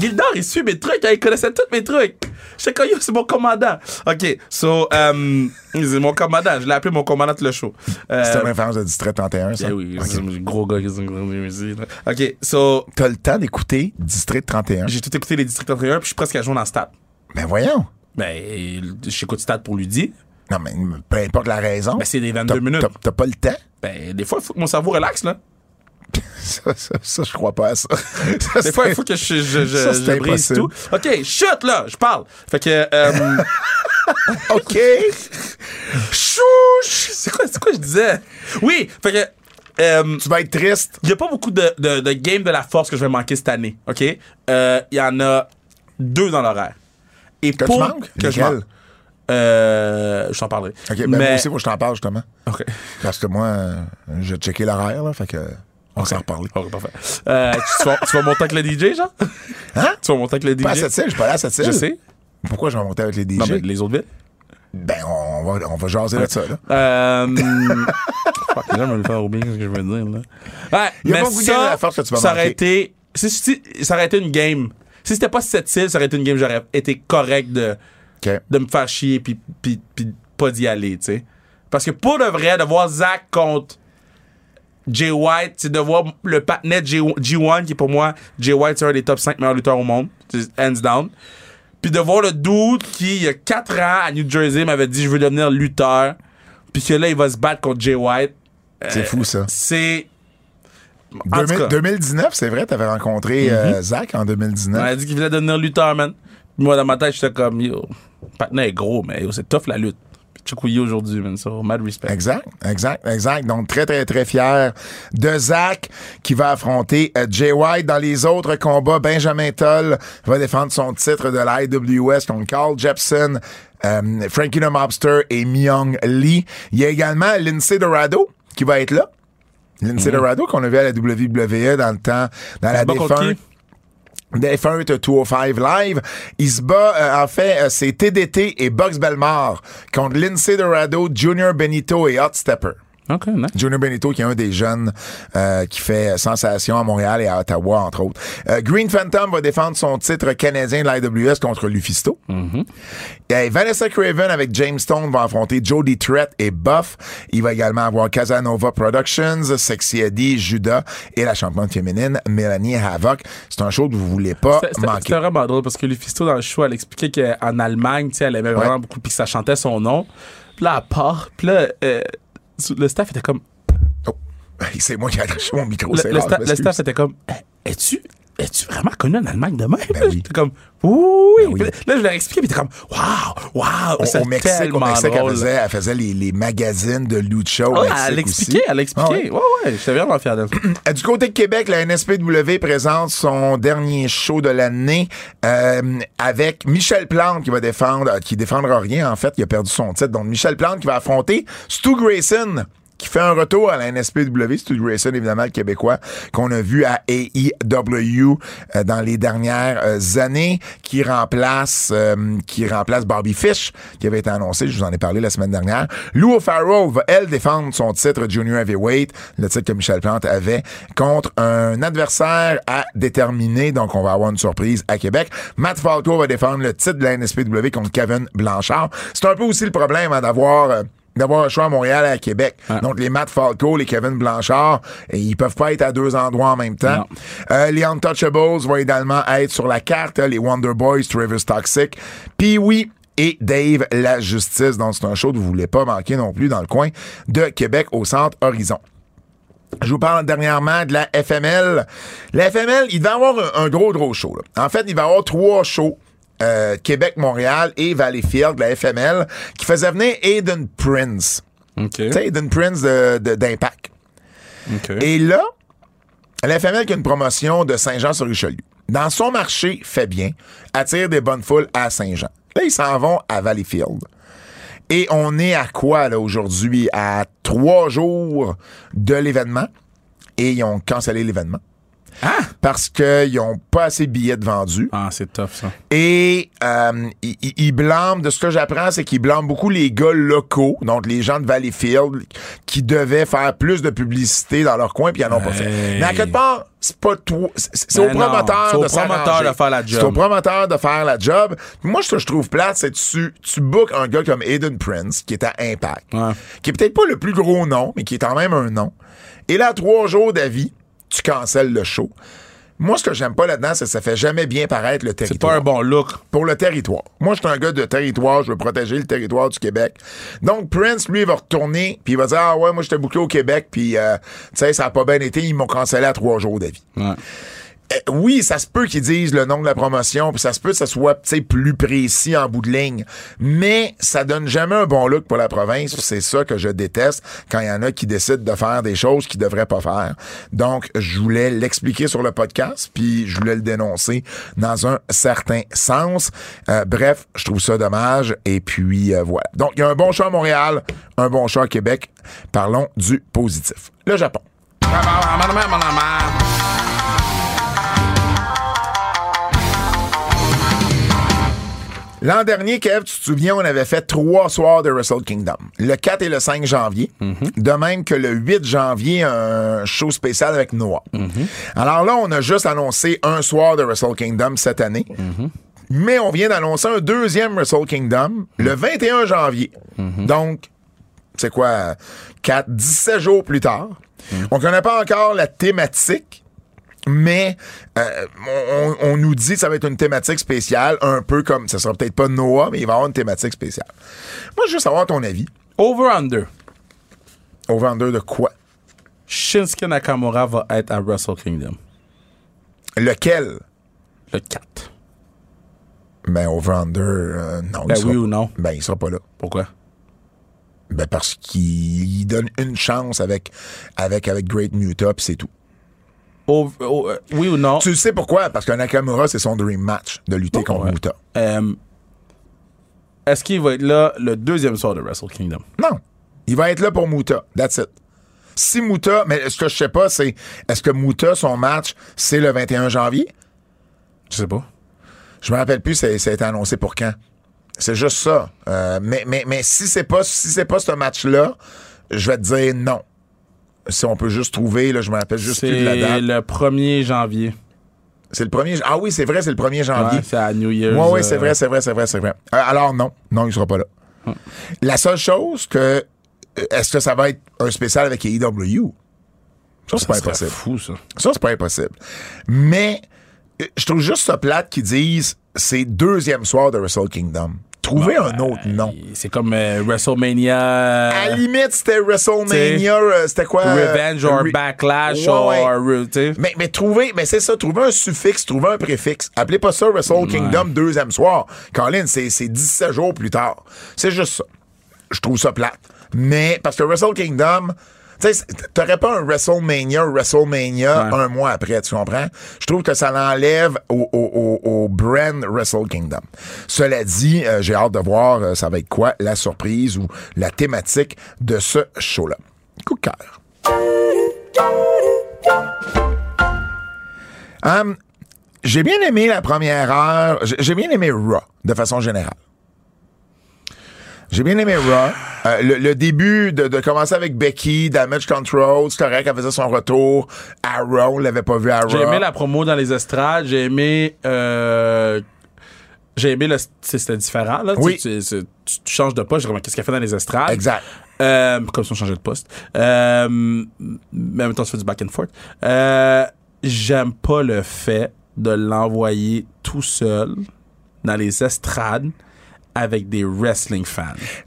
Gildor, il suit mes trucs, hein, il connaissait tous mes trucs. J'étais comme, yo, c'est mon commandant. OK, so, euh, c'est mon commandant. Je l'ai appelé mon commandant de le show. Euh, C'était une référence de District 31, ça? eh oui, OK. c'est un gros gars qui ici. là. OK, so, T'as le temps d'écouter District 31? j'ai tout écouté les districts 31, puis je suis presque à jour dans Stat. Ben voyons. Ben, j'écoute Stat pour lui dire. Non, mais peu importe la raison. Ben, c'est des 22 T'as- minutes. T'as pas le temps? Ben, des fois, il faut que mon cerveau relaxe, là. Ça, ça, ça, je crois pas à ça. Ça, Des fois, il faut que je, je, je, brise impossible. tout. OK, chut, là, je parle. Fait que, euh, OK. Chouche! c'est quoi, c'est quoi je disais? Oui, fait que, euh, Tu vas être triste. il y a pas beaucoup de, de, de games de la force que je vais manquer cette année, OK? Euh, Il y en a deux dans l'horaire. Et Que pour tu manques? que je manque. Euh, je t'en parlerai. OK, ben Mais, moi aussi, que je t'en parle, justement. OK. Parce que moi, euh, j'ai checké l'horaire, là, fait que on s'en reparler. OK, parfait. Euh, tu, vas, tu vas monter avec le DJ, genre? Hein? Tu vas monter avec le DJ? Pas à cette île, je suis pas allé à cette île. Je sais. Pourquoi je vais monter avec les DJ? Non, mais les autres villes? Ben, on va, on va jaser de ça, là. Euh. fuck, j'aime le faire oublier ce que je veux dire, là. Ouais, Il y a mais beaucoup de ça, la force que tu vas ça aurait été. Si, si- ça aurait été une game. Si c'était pas cette île, ça aurait été une game, j'aurais été correct de, De me faire chier puis, puis, puis pas d'y aller, tu sais. Parce que pour de vrai, de voir Zach contre Jay White, c'est de voir le patinet G- G1, qui pour moi, Jay White, c'est un des top 5 meilleurs lutteurs au monde, hands down. Puis de voir le dude qui, il y a 4 ans, à New Jersey, m'avait dit je veux devenir lutteur. Puis que là, il va se battre contre Jay White. C'est fou, ça. C'est. En tout 2000 cas, 2019, c'est vrai, t'avais rencontré euh, Zach en on 2019. a dit qu'il voulait devenir lutteur, man. Moi, dans ma tête, j'étais comme, yo, Patna est gros, mais c'est tough la lutte. Chukuyi aujourd'hui, man. So, mad respect. Exact, exact, exact. Donc, très, très, très fier de Zach qui va affronter euh, Jay White. Dans les autres combats, Benjamin Toll va défendre son titre de la IWS contre Carl Jepson, euh, Frankie the Mobster et Myung Lee. Il y a également Lindsay Dorado qui va être là. Lindsay. Mm-hmm. Dorado qu'on a vu à la WWE dans le temps, dans la défense d'F1 205 Live. Il se bat, euh, en fait, euh, c'est TDT et Bugs Belmar contre Lindsay Dorado, Junior Benito et Hot Stepper. Nice. Junior Benito, qui est un des jeunes euh, qui fait sensation à Montréal et à Ottawa, entre autres. Euh, Green Phantom va défendre son titre canadien de l'IWS contre Lufisto. Et Vanessa Craven avec James Stone va affronter Jody Trett et Buff. Il va également avoir Casanova Productions, Sexy Eddie, Judas et la championne féminine Mélanie Havoc. C'est un show que vous voulez pas manquer. c'était vraiment drôle parce que Lufisto, dans le show, elle expliquait qu'en Allemagne, tu sais, elle aimait vraiment beaucoup puis que ça chantait son nom. Puis là, elle part. Puis là, euh, le staff était comme. Oh. C'est moi qui ai attaché mon micro, Le, le sta- staff était comme. Es-tu. Es-tu vraiment connu en Allemagne de même? Ben oui. T'es comme, oui. oui. Puis Là, je leur expliqué, puis t'es comme, waouh, waouh. Au, c'est au Mexique, au tellement Mexique elle drôle. faisait, elle faisait les, les magazines de Lucha au Mexique elle l'expliquait, elle l'expliquait. Ah ouais, ouais, j'étais vraiment fier d'elle. Euh, Du côté de Québec, la NSPW présente son dernier show de l'année euh, avec Michel Plante qui va défendre, euh, qui défendra rien en fait, il a perdu son titre. Donc Michel Plante qui va affronter Stu Grayson qui fait un retour à la NSPW, Stu Grayson évidemment le québécois qu'on a vu à AEW euh, dans les dernières euh, années qui remplace euh, qui remplace Bobby Fish qui avait été annoncé, je vous en ai parlé la semaine dernière. Lou Farrell va elle défendre son titre Junior Heavyweight, le titre que Michel Plante avait contre un adversaire à déterminer, donc on va avoir une surprise à Québec. Matt Falco va défendre le titre de la NSPW contre Kevin Blanchard. C'est un peu aussi le problème hein, d'avoir euh, d'avoir un choix à Montréal et à Québec. Donc, les Matt Falco, les Kevin Blanchard, et ils peuvent pas être à deux endroits en même temps. Euh, les Untouchables vont également être sur la carte. Les Wonder Boys, Travis Toxic, puis oui, et Dave La Justice. Donc, c'est un show que vous voulez pas manquer non plus dans le coin de Québec au Centre Horizon. Je vous parle dernièrement de la FML. La FML, il va y avoir un, un gros, gros show. là. En fait, il va y avoir trois shows. Euh, Québec, Montréal et Valleyfield, la FML, qui faisait venir Aiden Prince. OK. Tu sais, Aiden Prince de- de- d'Impact. Et là, la FML qui a une promotion de Saint-Jean-sur-Richelieu. Dans son marché, fait bien, attire des bonnes foules à Saint-Jean. Là, ils s'en vont à Valleyfield. Et on est à quoi, là, aujourd'hui? À trois jours de l'événement. Et ils ont cancellé l'événement. Ah! Parce qu'ils n'ont pas assez de billets de vendus. Ah, c'est tough, ça. Et euh, ils il, il blâment, de ce que j'apprends, c'est qu'ils blâment beaucoup les gars locaux, donc les gens de Valleyfield, qui devaient faire plus de publicité dans leur coin, puis ils n'en ont pas fait. Mais à quelque part, c'est pas tout. C'est Ben au non, promoteur de faire la job. C'est au promoteur de faire la job. Moi, ce que je trouve plate, c'est que tu, tu bookes un gars comme Aiden Prince, qui est à Impact, Ouais. qui est peut-être pas le plus gros nom, mais qui est quand même un nom. Et là, trois jours d'avis, tu cancelles le show. Moi, ce que j'aime pas là-dedans, c'est que ça fait jamais bien paraître le C'est territoire pas un bon look. pour le territoire. Moi, je suis un gars de territoire, je veux protéger le territoire du Québec. Donc, Prince, lui, va retourner, puis il va dire, ah ouais, moi, j'étais bouclé au Québec, puis, euh, tu sais, ça a pas bien été, ils m'ont cancellé à trois jours d'avis. Ouais. Euh, oui, ça se peut qu'ils disent le nom de la promotion, puis ça se peut que ça soit plus précis en bout de ligne, mais ça donne jamais un bon look pour la province. C'est ça que je déteste quand il y en a qui décident de faire des choses qu'ils devraient pas faire. Donc, je voulais l'expliquer sur le podcast, puis je voulais le dénoncer dans un certain sens. Euh, bref, je trouve ça dommage, et puis euh, voilà. Donc, il y a un bon choix à Montréal, un bon choix à Québec. Parlons du positif. Le Japon. L'an dernier, Kev, tu te souviens, on avait fait trois soirs de Wrestle Kingdom. Le 4 et le 5 janvier. De même que le 8 janvier, un show spécial avec Noah. Alors là, on a juste annoncé un soir de Wrestle Kingdom cette année. Mais on vient d'annoncer un deuxième Wrestle Kingdom le 21 janvier. Donc, c'est quoi, 4, 17 jours plus tard. On connaît pas encore la thématique, mais euh, on, on nous dit que ça va être une thématique spéciale, un peu comme, ça sera peut-être pas Noah, mais il va y avoir une thématique spéciale. Moi, je veux savoir ton avis. Over-under. Over-under de quoi? Shinsuke Nakamura va être à Wrestle Kingdom. Lequel? Le 4. Ben, over-under, euh, non. Ben il sera oui ou non? Ben, il sera pas là. Pourquoi? Ben, parce qu'il il donne une chance avec, avec, avec Great Muta, puis c'est tout. Oh, euh, oui ou non? Tu sais pourquoi? Parce que Nakamura, c'est son dream match de lutter contre ouais. Muta. Euh, Est-ce qu'il va être là le deuxième soir de Wrestle Kingdom? Non. Il va être là pour Muta. That's it. Si Muta, mais ce que je sais pas, c'est est-ce que Muta, son match, c'est le 21 janvier? Je sais pas. Je me rappelle plus, ça a été annoncé pour quand. C'est juste ça. Euh, mais, mais, mais si c'est pas si c'est pas ce match-là, je vais te dire non. Si on peut juste trouver, là, je me rappelle juste plus de la C'est date. le 1er janvier. C'est le premier. Ah oui, c'est vrai, c'est le 1er janvier. Ouais, c'est à New Year's. Oui, oui, euh, c'est vrai, c'est vrai, c'est vrai, c'est vrai. Euh, alors non, non, il sera pas là. La seule chose que euh, est-ce que ça va être un spécial avec AEW? Ça, c'est pas impossible. fou, ça. Ça, c'est pas impossible. Mais je trouve juste ça plate qu'ils disent c'est deuxième soir de Wrestle Kingdom. Trouver un autre nom. C'est comme euh, WrestleMania. À la limite, c'était WrestleMania, euh, c'était quoi? euh, Revenge or Re- Backlash Ouais, or. ouais. Mais, mais trouver, mais c'est ça, trouver un suffixe, trouver un préfixe. Appelez pas ça Wrestle Kingdom deuxième soir. Colin, c'est, c'est 17 jours plus tard. C'est juste ça. Je trouve ça plate. Mais, parce que Wrestle Kingdom, tu sais, t'aurais pas un WrestleMania, WrestleMania Ouais. un mois après, tu comprends? Je trouve que ça l'enlève au, au, au, au brand Wrestle Kingdom. Cela dit, euh, j'ai hâte de voir euh, ça va être quoi la surprise ou la thématique de ce show-là. Coup de cœur. Hum, j'ai bien aimé la première heure. J'ai bien aimé Raw, de façon générale. J'ai bien aimé Raw. Euh, le, le début de, de commencer avec Becky, Damage Control, c'est correct, elle faisait son retour à Raw, on l'avait pas vu à Raw. J'ai aimé la promo dans les estrades. J'ai aimé. euh, j'ai aimé le. C'était différent, là. Tu- Oui. Tu, tu- tu- tu changes de poste. J'ai remarqué qu'est-ce qu'elle fait dans les estrades? Exact. Euh, comme si on changeait de poste. Euh, mais en même temps, tu fais du back and forth. Euh, J'aime pas le fait de l'envoyer tout seul dans les estrades avec des wrestling fans.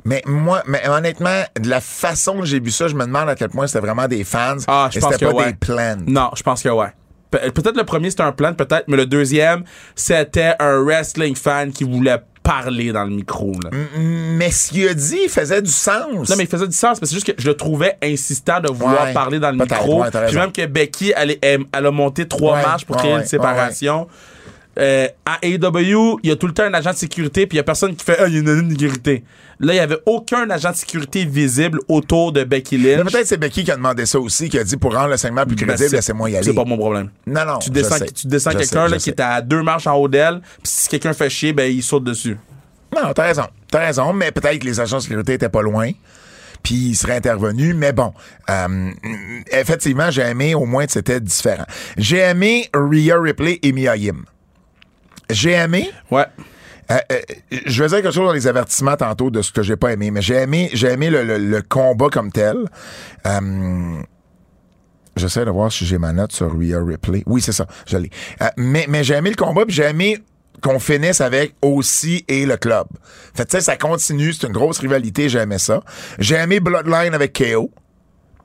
Mais moi, mais honnêtement, de la façon que j'ai vu ça, je me demande à quel point c'était vraiment des fans Ah, je pense que pas ouais. des plans. Non, je pense que ouais. Pe- Peut-être le premier c'était un plan, peut-être, mais le deuxième c'était un wrestling fan qui voulait parler dans le micro. Là. Mais ce qu'il a dit faisait du sens. Non, mais il faisait du sens, mais c'est juste que je le trouvais insistant de vouloir Ouais, parler dans le micro. ouais, Puis même que Becky, elle, est- elle, a monté trois Ouais, marches pour créer une séparation. Euh, à AEW, il y a tout le temps un agent de sécurité, puis il y a personne qui fait Ah, il y a une sécurité. Là, il y avait aucun agent de sécurité visible autour de Becky Lynch. peut-être c'est Becky qui a demandé ça aussi, qui a dit pour rendre le segment plus Ben, crédible, c'est- laissez-moi y aller. C'est pas mon problème. Non, non. Tu descends, tu descends quelqu'un qui est à deux marches en haut d'elle, puis si quelqu'un fait chier, ben il saute dessus. Non, t'as raison. T'as raison, mais peut-être que les agents de sécurité étaient pas loin. Puis ils seraient intervenus, mais bon, euh, effectivement, j'ai aimé au moins que c'était différent. J'ai aimé Rhea Ripley et Mia Yim. J'ai aimé, Ouais. euh, euh, je vais dire quelque chose dans les avertissements tantôt de ce que j'ai pas aimé, mais j'ai aimé, j'ai aimé le, le- le combat comme tel. Euh, J'essaie de voir si j'ai ma note sur Rhea Ripley. Oui, c'est ça, je l'ai. Mais mais j'ai aimé le combat, puis j'ai aimé qu'on finisse avec aussi et le club. Fait tu sais, ça continue, c'est une grosse rivalité, j'ai aimé ça. J'ai aimé Bloodline avec KO.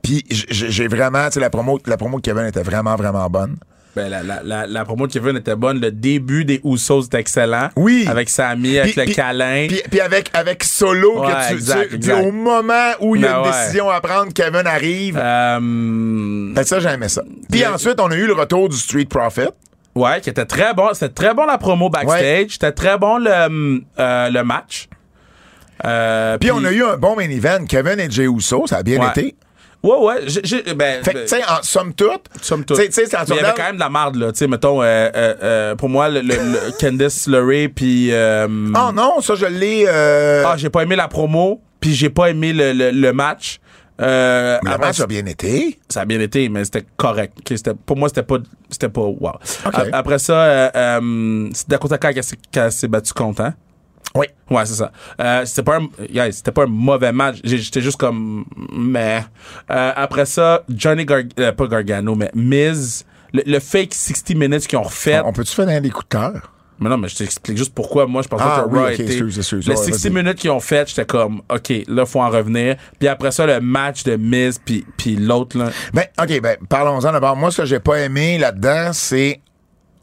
Puis j'ai vraiment, tu sais, la promo, la promo de Kevin était vraiment, vraiment bonne. Ben, la, la, la, la promo de Kevin était bonne. Le début des Usos était excellent. Oui. Avec Sami, avec Puis- le puis- câlin. Puis, avec, avec Solo, Ouais, que tu, exact, tu- exact. au moment où il y a Ben une ouais. décision à prendre, Kevin arrive. Euh, que ça, j'ai aimé ça. Puis ensuite, on a eu le retour du Street Profit. ouais, qui était très bon. C'était très bon la promo backstage. Ouais. C'était très bon le, euh, le match. Euh, Puis on a eu un bon main event, Kevin et Jey Uso, ça a bien été. Ouais, ouais. j'ai- j'ai- ben, Fait que, ben, tu sais, en somme toute, Somme toute. tu sais, tu sais, quand tu Mais il y avait quand même de la marde, là. Tu sais, mettons, euh, euh, euh, pour moi, le, le- le Candice LeRae, puis... euh, Oh non, ça, je l'ai... ah, j'ai pas aimé la promo, puis j'ai pas aimé le, le, match. Euh, le après, match a bien été. ça a bien été, mais c'était correct. C'était- pour moi, c'était pas, c'était pas wow. Après ça, euh, euh, c'est Dakota Kai qui s'est- qui s'est battu contre, hein? Oui. Ouais, c'est ça. Euh, c'était pas un, yeah, c'était pas un mauvais match. J'étais juste comme, mais. Euh, après ça, Johnny Gar euh, pas Gargano, mais Miz, le, le fake 60 minutes qu'ils ont refait. On peut-tu faire des coups de cœur? Mais non, mais je t'explique juste pourquoi moi je pense Ah, que oui, Raw ok, était. excuse, excuse. Les Ouais, 60 vas-y. minutes qu'ils ont fait, j'étais comme, OK, là, faut en revenir. Puis après ça, le match de Miz, puis, puis l'autre, là. Ben, OK, ben, parlons-en d'abord. Moi, ce que j'ai pas aimé là-dedans, c'est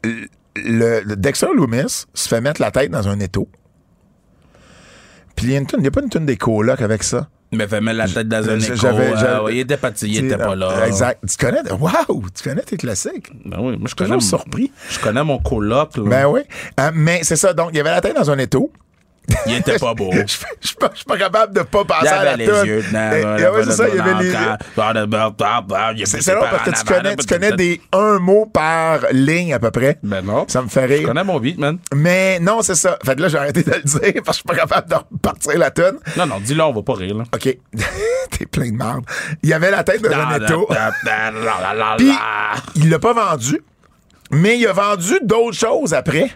le, le Dexter Loomis se fait mettre la tête dans un étau. Puis il y a une il y a pas une tune des colocs avec ça? Il m'a fait mettre la tête dans un écho. J'avais- euh, il était pas, il était pas là. Exact. Tu connais, wow, tu connais tes classiques. Ben oui, moi, je Toujours mon- surpris. je connais mon coloc, là. Ben oui. Euh, mais c'est ça. Donc, il y avait la tête dans un étau. Il était pas beau. Je je- je suis pas, je capable de pas Il passer à la avait les toune. yeux dedans. Eh, là, eh, ouais, c'est ça, il y avait les yeux. C'est c'est drôle parce que tu connais, tu connais des un mot par ligne à peu près. Ben non. Ça me fait Je rire. connais mon beat, man. Mais non, c'est ça. Fait que là, j'ai arrêté de le dire parce que je suis pas capable de repartir la tonne. Non, non, dis-le, on va pas rire, là. OK. T'es plein de merde. Il y avait la tête de étau. Puis, il l'a pas vendu, mais il a vendu d'autres choses après.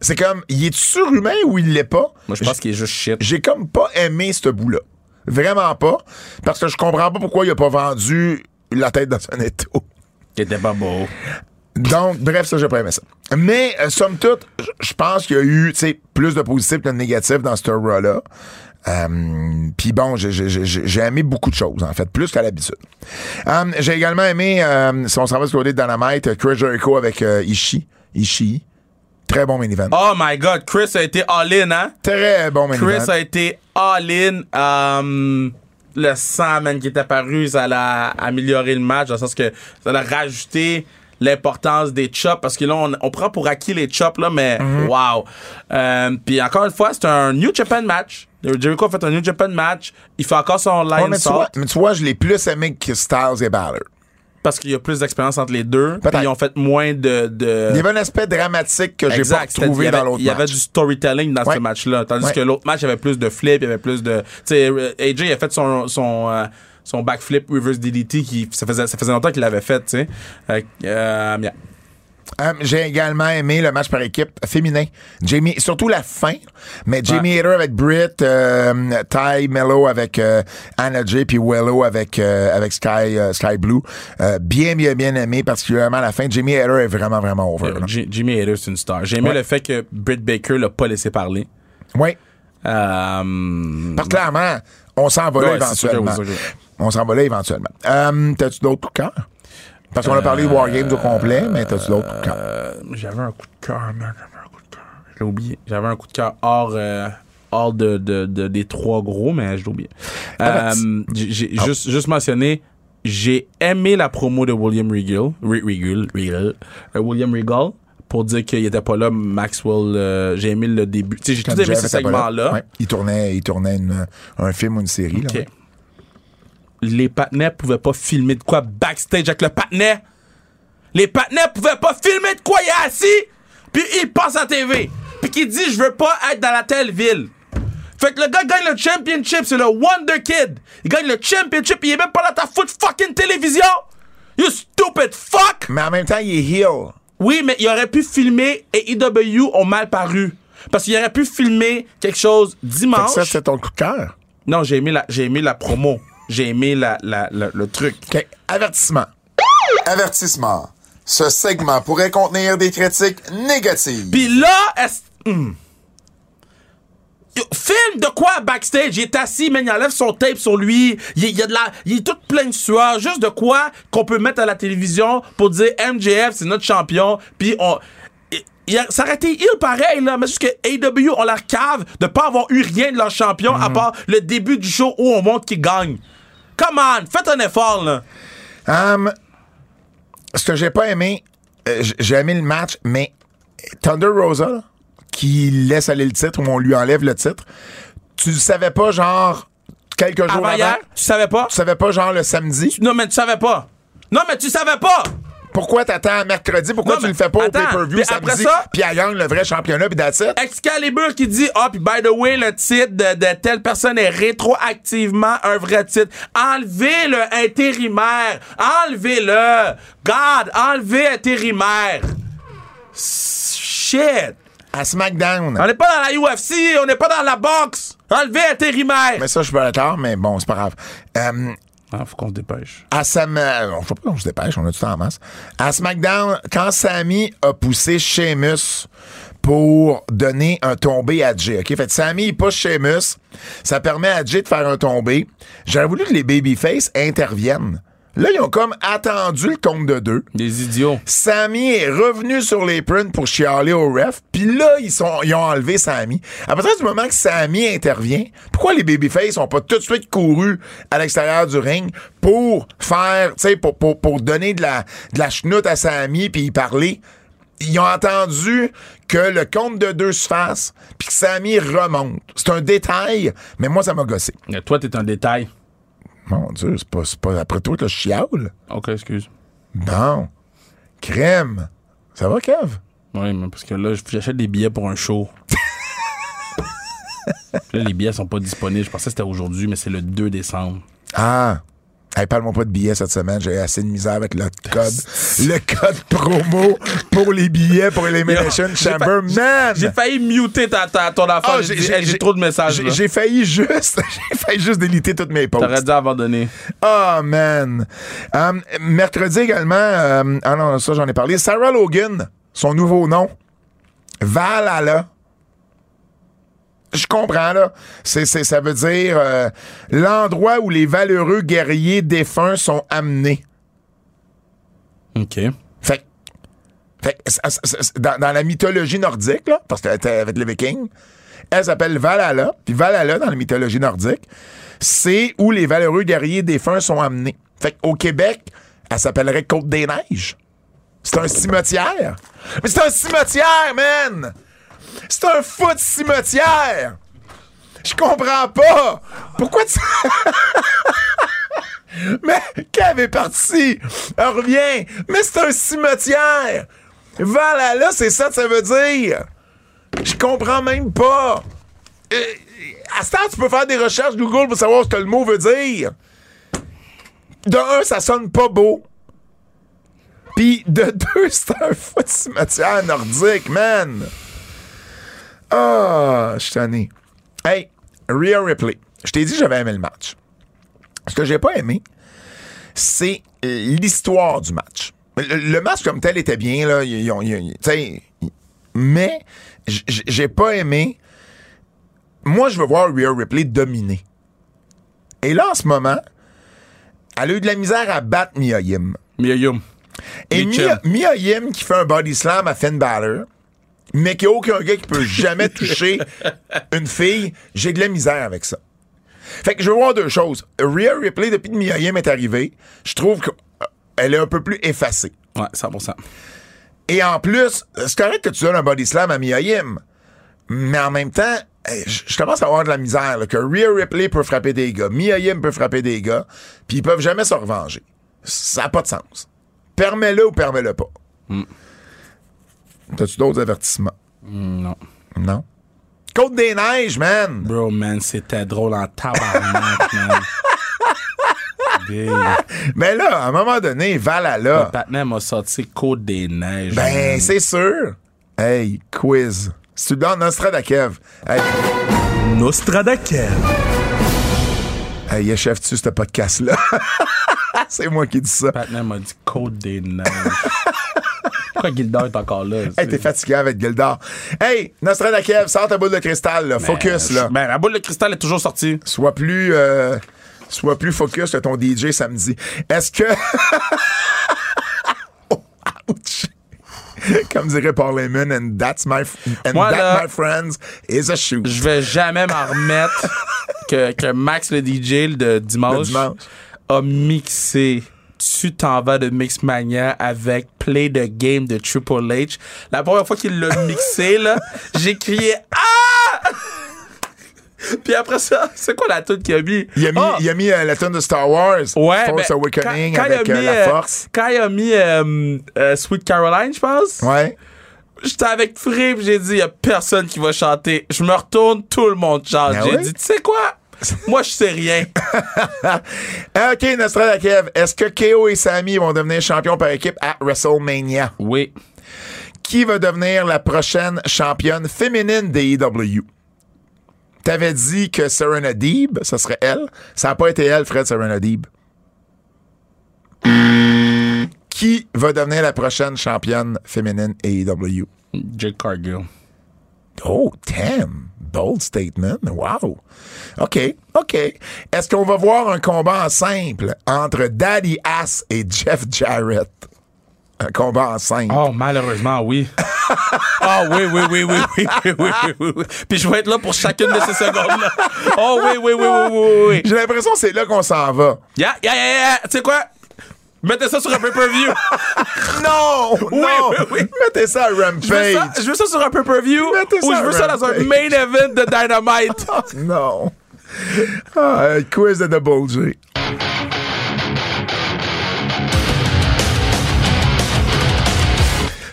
C'est comme, il est surhumain ou il l'est pas? Moi, je pense qu'il est juste shit. J'ai comme pas aimé ce bout-là. Vraiment pas. Parce que je comprends pas pourquoi il a pas vendu la tête dans un étau. Il était pas beau. Donc, bref, ça, j'ai pas aimé ça. Mais, euh, somme toute, je pense qu'il y a eu, tu sais, plus de positifs que de négatifs dans ce Raw-là. Euh, Puis bon, j'ai- aimé beaucoup de choses, en fait, plus qu'à l'habitude. Euh, j'ai également aimé, euh, si on s'en va du côté de Dynamite, Chris Jericho avec Ishii. Ishii. Très bon main event. Oh my god, Chris a été all-in, hein? Très bon main Chris event. a été all-in. Euh, le sang, man, qui est apparu, ça a amélioré le match, dans le sens que ça a rajouté l'importance des chops, parce que là, on, on prend pour acquis les chops, là, mais Mhm. wow. Euh, Puis encore une fois, c'est un New Japan match. Jericho a fait un New Japan match. Il fait encore son Ouais, line mais, tu salt vois, mais tu vois, je l'ai plus aimé que Styles et Balor. Parce qu'il y a plus d'expérience entre les deux. Puis ils ont fait moins de... de... Il y avait un aspect dramatique que j'ai pas retrouvé dans l'autre Il y avait match. du storytelling dans Ouais. ce match-là. Tandis Ouais. que l'autre match, il y avait plus de flip, il y avait plus de. Tu sais, euh, AJ a fait son. son euh, son backflip reverse DDT qui ça faisait ça faisait longtemps qu'il l'avait fait tu sais Euh, euh, yeah. Euh, j'ai également aimé le match par équipe féminin. Jamie, surtout la fin, mais Jamie Ouais. Hader avec Britt, euh, Ty Mello avec euh, Anna J, puis Willow avec avec Sky Sky Blue. Bien bien bien aimé, particulièrement à la fin. Jamie Hader est vraiment vraiment over. là. J- Jimmy Hader c'est une star j'ai aimé Ouais. le fait que Britt Baker l'a pas laissé parler Oui, parce clairement, on s'en va là Ouais, éventuellement. On s'en va là éventuellement. T'as-tu d'autres coups de cœur? Parce qu'on a parlé de War Games au complet, mais t'as-tu d'autres cœur? euh, j'avais un coup de cœur man j'avais un coup de cœur je l'ai oublié j'avais un coup de cœur hors euh, hors de, de, de- des trois gros mais je l'ai oublié Ah, Euh, j'ai j'ai juste, juste mentionné, j'ai aimé la promo de William Regal, Re- Regal, Regal, euh, William Regal, pour dire qu'il était pas là, Maxwell, euh, j'ai aimé le début. J'ai tout aimé ce segment-là. Ouais. Il tournait, il tournait une- un film ou une série. Là, Ok. ouais. Les partenaires pouvaient pas filmer de quoi backstage avec le partenaire. Les partenaires pouvaient pas filmer de quoi il est assis, puis il passe à TV, puis qu'il dit je veux pas être dans la telle ville. Fait que le gars gagne le championship, c'est le Wonder Kid. Il gagne le championship, il est même pas dans ta foot fucking télévision. You stupid fuck! Mais en même temps, il est heel. Oui, mais il aurait pu filmer et EW ont mal paru. Parce qu'il aurait pu filmer quelque chose Fait que dimanche. ça, c'est ton coup de cœur. non, j'ai aimé la, j'ai aimé la promo. J'ai aimé la, la- la- le truc. Avertissement. Avertissement. Ce segment pourrait contenir des critiques négatives. Puis là, est. Yo, Film de quoi backstage? Il est assis, man, il enlève son tape sur lui. Il, il y a de la, il est tout plein de sueur. Juste de quoi qu'on peut mettre à la télévision pour dire MJF, c'est notre champion. Puis on. il- il a- ça aurait été il pareil, là. Mais juste que AW ont la cave de pas avoir eu rien de leur champion à part le début du show où on montre qu'ils gagnent. Come on, faites un effort, là. Hum, ce que j'ai pas aimé, euh, j'ai aimé le match, mais Thunder Rosa, là, qui laisse aller le titre ou on lui enlève le titre, tu le savais pas, genre, quelques jours Avant avant? hier, tu savais pas? Tu savais pas, genre, le samedi? Non, mais tu savais pas. Non, mais tu savais pas. Pourquoi t'attends mercredi? Pourquoi Non, tu le fais pas attends, au pay-per-view samedi? ça- Puis elle gagne le vrai championnat, puis that's it? Excalibur qui dit Ah, puis by the way, le titre de, de telle personne est rétroactivement un vrai titre. Enlevez-le intérimaire. Enlevez-le. God, enlevez intérimaire. Shit. À SmackDown. On n'est pas dans la UFC, on n'est pas dans la boxe. Enlevez intérimaire. Mais ça, je suis pas d'accord, mais bon, c'est pas grave. Euh, Ah, faut qu'on se dépêche. à Sam... Je sais pas, on se dépêche, on a du temps en masse. À SmackDown, quand Sammy a poussé Sheamus pour donner un tombé à Jay, OK? Fait Sammy, il pousse Sheamus, ça permet à Jay de faire un tombé. J'aurais voulu que les babyface interviennent. Là, ils ont comme attendu le compte de deux. Des idiots. Sammy est revenu sur les prunes pour chialer au ref. Puis là, ils, sont, ils ont enlevé Sammy. À partir du moment que Sammy intervient, pourquoi les babyface ont pas tout de suite couru à l'extérieur du ring pour faire, tu sais, pour, pour, pour donner de la, de la chenoute à Sammy puis y parler? Ils ont attendu que le compte de deux se fasse puis que Sammy remonte. C'est un détail, mais moi, ça m'a gossé. Mais toi, t'es un détail. Mon Dieu, c'est pas, pas après toi que je chiale. Ok, excuse. Bon. Crème. Ça va, Kev? Oui, mais parce que là, j'achète des billets pour un show. là, les billets sont pas disponibles. Je pensais que c'était aujourd'hui, mais c'est le 2 décembre. Ah. Hey, parle-moi pas de billets cette semaine. J'ai assez de misère avec le code. le code promo pour les billets pour Elimination Chamber. Man! J'ai failli muter ta, ta- ton affaire. Ah, j'ai trop de messages. j'ai- failli juste, j'ai failli juste déliter toutes mes posts. T'aurais dû abandonner. Oh man. Um, mercredi également, euh, ah non, ça j'en ai parlé. Sarah Logan, son nouveau nom. Valhalla. Je comprends, là. C'est, ça veut dire euh, l'endroit où les valeureux guerriers défunts sont amenés. OK. Fait, que- fait que, dans, dans la mythologie nordique, là, parce qu'elle était avec les Vikings, elle s'appelle Valhalla. Puis Valhalla, dans la mythologie nordique, c'est où les valeureux guerriers défunts sont amenés. Fait qu'au Québec, elle s'appellerait Côte des Neiges. C'est un cimetière. Mais c'est un cimetière, man! C'est un foot cimetière! Je comprends pas! Pourquoi tu. Mais Kev est parti! Elle revient! Mais c'est un cimetière! Valhalla, c'est ça que ça veut dire! Je comprends même pas! Euh, à ce temps, tu peux faire des recherches Google pour savoir ce que le mot veut dire. De un, ça sonne pas beau. Puis de deux, c'est un fou de cimetière nordique, man! Ah, je suis tanné. Hey, Rhea Ripley. Je t'ai dit que j'avais aimé le match. Ce que j'ai pas aimé, c'est l'histoire du match. Le, le match comme tel était bien, là. ils- ont- ils- mais j'ai pas aimé. Moi, je veux voir Rhea Ripley dominer. Et là, en ce moment, elle a eu de la misère à battre Mia Yim. Mia. Et Mia, chums. Mia Yim qui fait un body slam à Finn Balor, mais qu'il n'y a aucun gars qui peut jamais toucher une fille, j'ai de la misère avec ça. Fait que je veux voir deux choses. Rhea Ripley, depuis que Mia Yim est arrivée, je trouve qu'elle est un peu plus effacée. Ouais, 100%. Et en plus, c'est correct que tu donnes un body slam à Mia Yim, mais en même temps, eh, je commence à avoir de la misère là, que Rhea Ripley peut frapper des gars, Mia Yim peut frapper des gars, puis ils peuvent jamais se revenger. Ça n'a pas de sens. Permets-le ou permets-le pas. T'as-tu d'autres avertissements? Non. Non? Côte des Neiges, man! Bro, man, c'était drôle en tabarnak, man. Big. Mais là, à un moment donné, Valhalla. Patman m'a sorti Côte des Neiges. Ben, c'est sûr. Hey, quiz. Si tu donnes Nostradakev. Hey, Nostradakev. hey achève-tu ce podcast-là? c'est moi qui dis ça. Patman m'a dit Côte des Neiges. Pourquoi Gildor est encore là? Hey, t'es fatigué avec Gildor. Hey, Nostradakev, sors ta boule de cristal, là. Focus, là. Ben, la boule de cristal est toujours sortie. Sois plus, euh, sois plus focus que ton DJ samedi. Est-ce que. oh, ouch. Comme dirait Paul Heyman, and that's my, f- and Moi, that, là, my friends, is a shoe. Je vais jamais m'en remettre que, que Max, le DJ, de dimanche, Le dimanche. a mixé Tu t'en vas de Mixmania avec Play the Game de Triple H. La première fois qu'il l'a mixé, là, j'ai crié Ah! Puis après ça, c'est quoi la tune qu'il a mis? Il a mis, Ah! il a mis euh, la tune de Star Wars, Ouais, Force ben, Awakening quand- quand il a avec euh, la euh, Force. Quand il a mis euh, Sweet Caroline, je pense, Ouais. j'étais avec Free j'ai dit, il a personne qui va chanter. Je me retourne, tout le monde chante. Ah j'ai dit, tu sais quoi? Moi, je sais rien. OK, Nostradakev, est-ce que KO et Sami vont devenir champions par équipe à WrestleMania? Oui. Qui va devenir la prochaine championne féminine des EW? T'avais dit que Serena Deeb, ce serait elle. Ça n'a pas été elle, Fred Serena Deeb. Qui va devenir la prochaine championne féminine AEW? Jake Cargill. Oh, damn. Bold statement. Wow. OK, OK. Est-ce qu'on va voir un combat en simple entre Daddy Ass et Jeff Jarrett? Un combat en simple. Oh, malheureusement, oui. Ah oui, oui, oui, oui, oui, oui, oui, oui, oui, oui. Puis je vais être là pour chacune de ces secondes-là. Oh oui, oui, oui, oui, oui, oui, oui. J'ai l'impression que c'est là qu'on s'en va. Yeah, yeah, yeah, yeah. Tu sais quoi? Mettez ça sur un pay-per-view. Non! non! oui, oui. Mettez ça à Je veux, ça, Rampage! je veux ça sur un pay-per-view Mettez ou je veux ça dans un main event de Dynamite. Non! Ah, un quiz de Double J.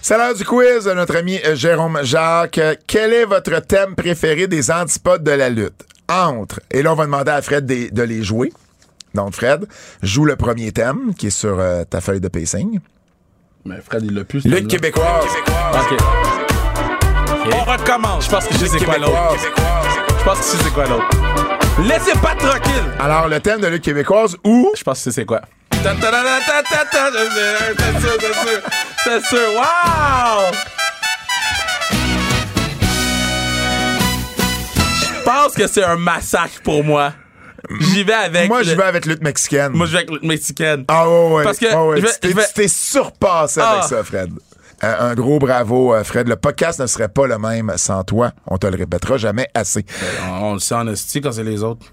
C'est l'heure du quiz de notre ami euh, Jérôme Jacques. Euh, Quel est votre thème préféré des antipodes de la lutte? Entre, et là on va demander à Fred de, de les jouer, Donc, Fred, joue le premier thème qui est sur euh, ta feuille de pacing. Mais Fred, il l'a plus. Lutte thème-là. québécoise. OK. On recommence. Je pense que je sais quoi l'autre. Je pense que je sais quoi l'autre. Laissez pas tranquille. Alors, le thème de lutte québécoise où? Je pense que c'est quoi. C'est sûr. Wow! Je pense que c'est un massacre pour moi. J'y vais avec. Moi, le- je vais avec lutte mexicaine. Moi, je vais avec le mexicaine. Ah ouais, ouais. Parce que Ah ouais. je vais- tu t'es- vais- surpassé avec Ah. ça, Fred. Un, un gros bravo, euh, Fred. Le podcast ne serait pas le même sans toi. On te le répétera jamais assez. On, on le sait en esti quand c'est les autres.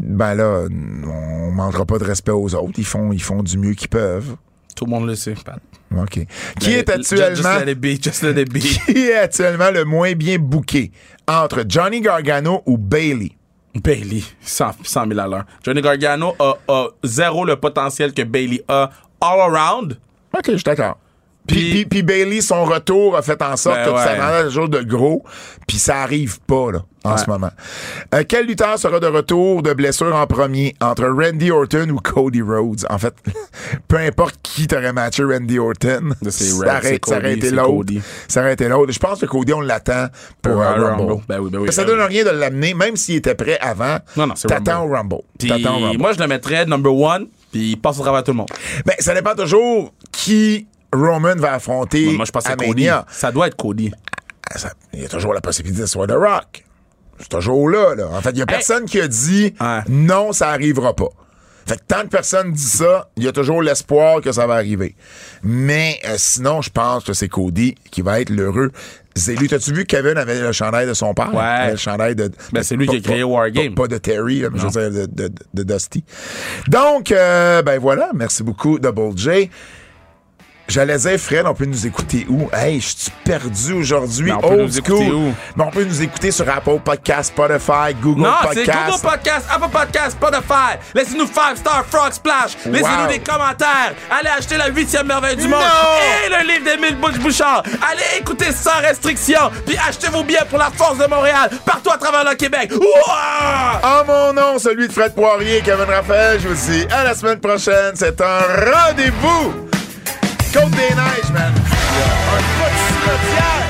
Ben là, on manquera pas de respect aux autres. Ils font, ils font du mieux qu'ils peuvent. Tout le monde le sait, Pat. OK. Qui est Just- actuellement... Just be. Just be. qui est actuellement le moins bien booké entre Johnny Gargano ou Bailey? Bailey, 100, 100 000 à l'heure. Johnny Gargano a, a zéro le potentiel que Bailey a all around. OK, je suis d'accord. Puis, Puis- Bailey, son retour a fait en sorte Ben que ouais. ça rendait toujours de gros, puis ça arrive pas là, en Ouais. ce moment. Euh, quel lutteur sera de retour de blessure en premier entre Randy Orton ou Cody Rhodes? En fait, peu importe qui t'aurait matché Randy Orton, ça aurait, été l'autre. Ça aurait été l'autre. Je pense que Cody, on l'attend pour Pour un Rumble. Rumble. Ben oui, ben oui, ça ben donne rien de l'amener, même s'il était prêt avant. Non, non, c'est T'attends au Rumble. Au Rumble. moi, je le mettrais number one, puis il passe au travers tout le monde. Ben, ça dépend toujours qui Roman va affronter Moi, je pense à Cody. Ça doit être Cody. Ah, Il y a toujours la possibilité de ce soit The Rock. C'est toujours là, là. En fait, il y a personne qui a dit Ouais. non, ça arrivera pas. Fait que tant que personne dit ça, il y a toujours l'espoir que ça va arriver. Mais euh, sinon, je pense que c'est Cody qui va être l'heureux élu. T'as-tu vu que Kevin avait le chandail de son père? Ouais. Il avait le chandail de. Ben, c'est lui qui a créé pas- War Game. Pas, pas de Terry, là, mais je veux dire de, de- de Dusty. Donc, euh, ben voilà. Merci beaucoup, Double J. J'allais dire, Fred, on peut nous écouter où? Hey, je suis perdu aujourd'hui. On peut Old nous écouter school. où? Mais on peut nous écouter sur Apple Podcast, Spotify, Google Non, c'est Podcast. Google Podcast, Apple Podcast, Spotify. Laissez-nous 5 Star Frog Splash. Laissez-nous Wow. des commentaires. Allez acheter la huitième merveille du monde. Et le livre d'Émile Bouchard. Allez écouter sans restriction. Puis achetez vos billets pour la Force de Montréal partout à travers le Québec. Ouah! En mon nom, celui de Fred Poirier et Kevin Raphaël, je vous dis à la semaine prochaine. C'est un rendez-vous. Côte des Neiges, man. Un petit cimetière.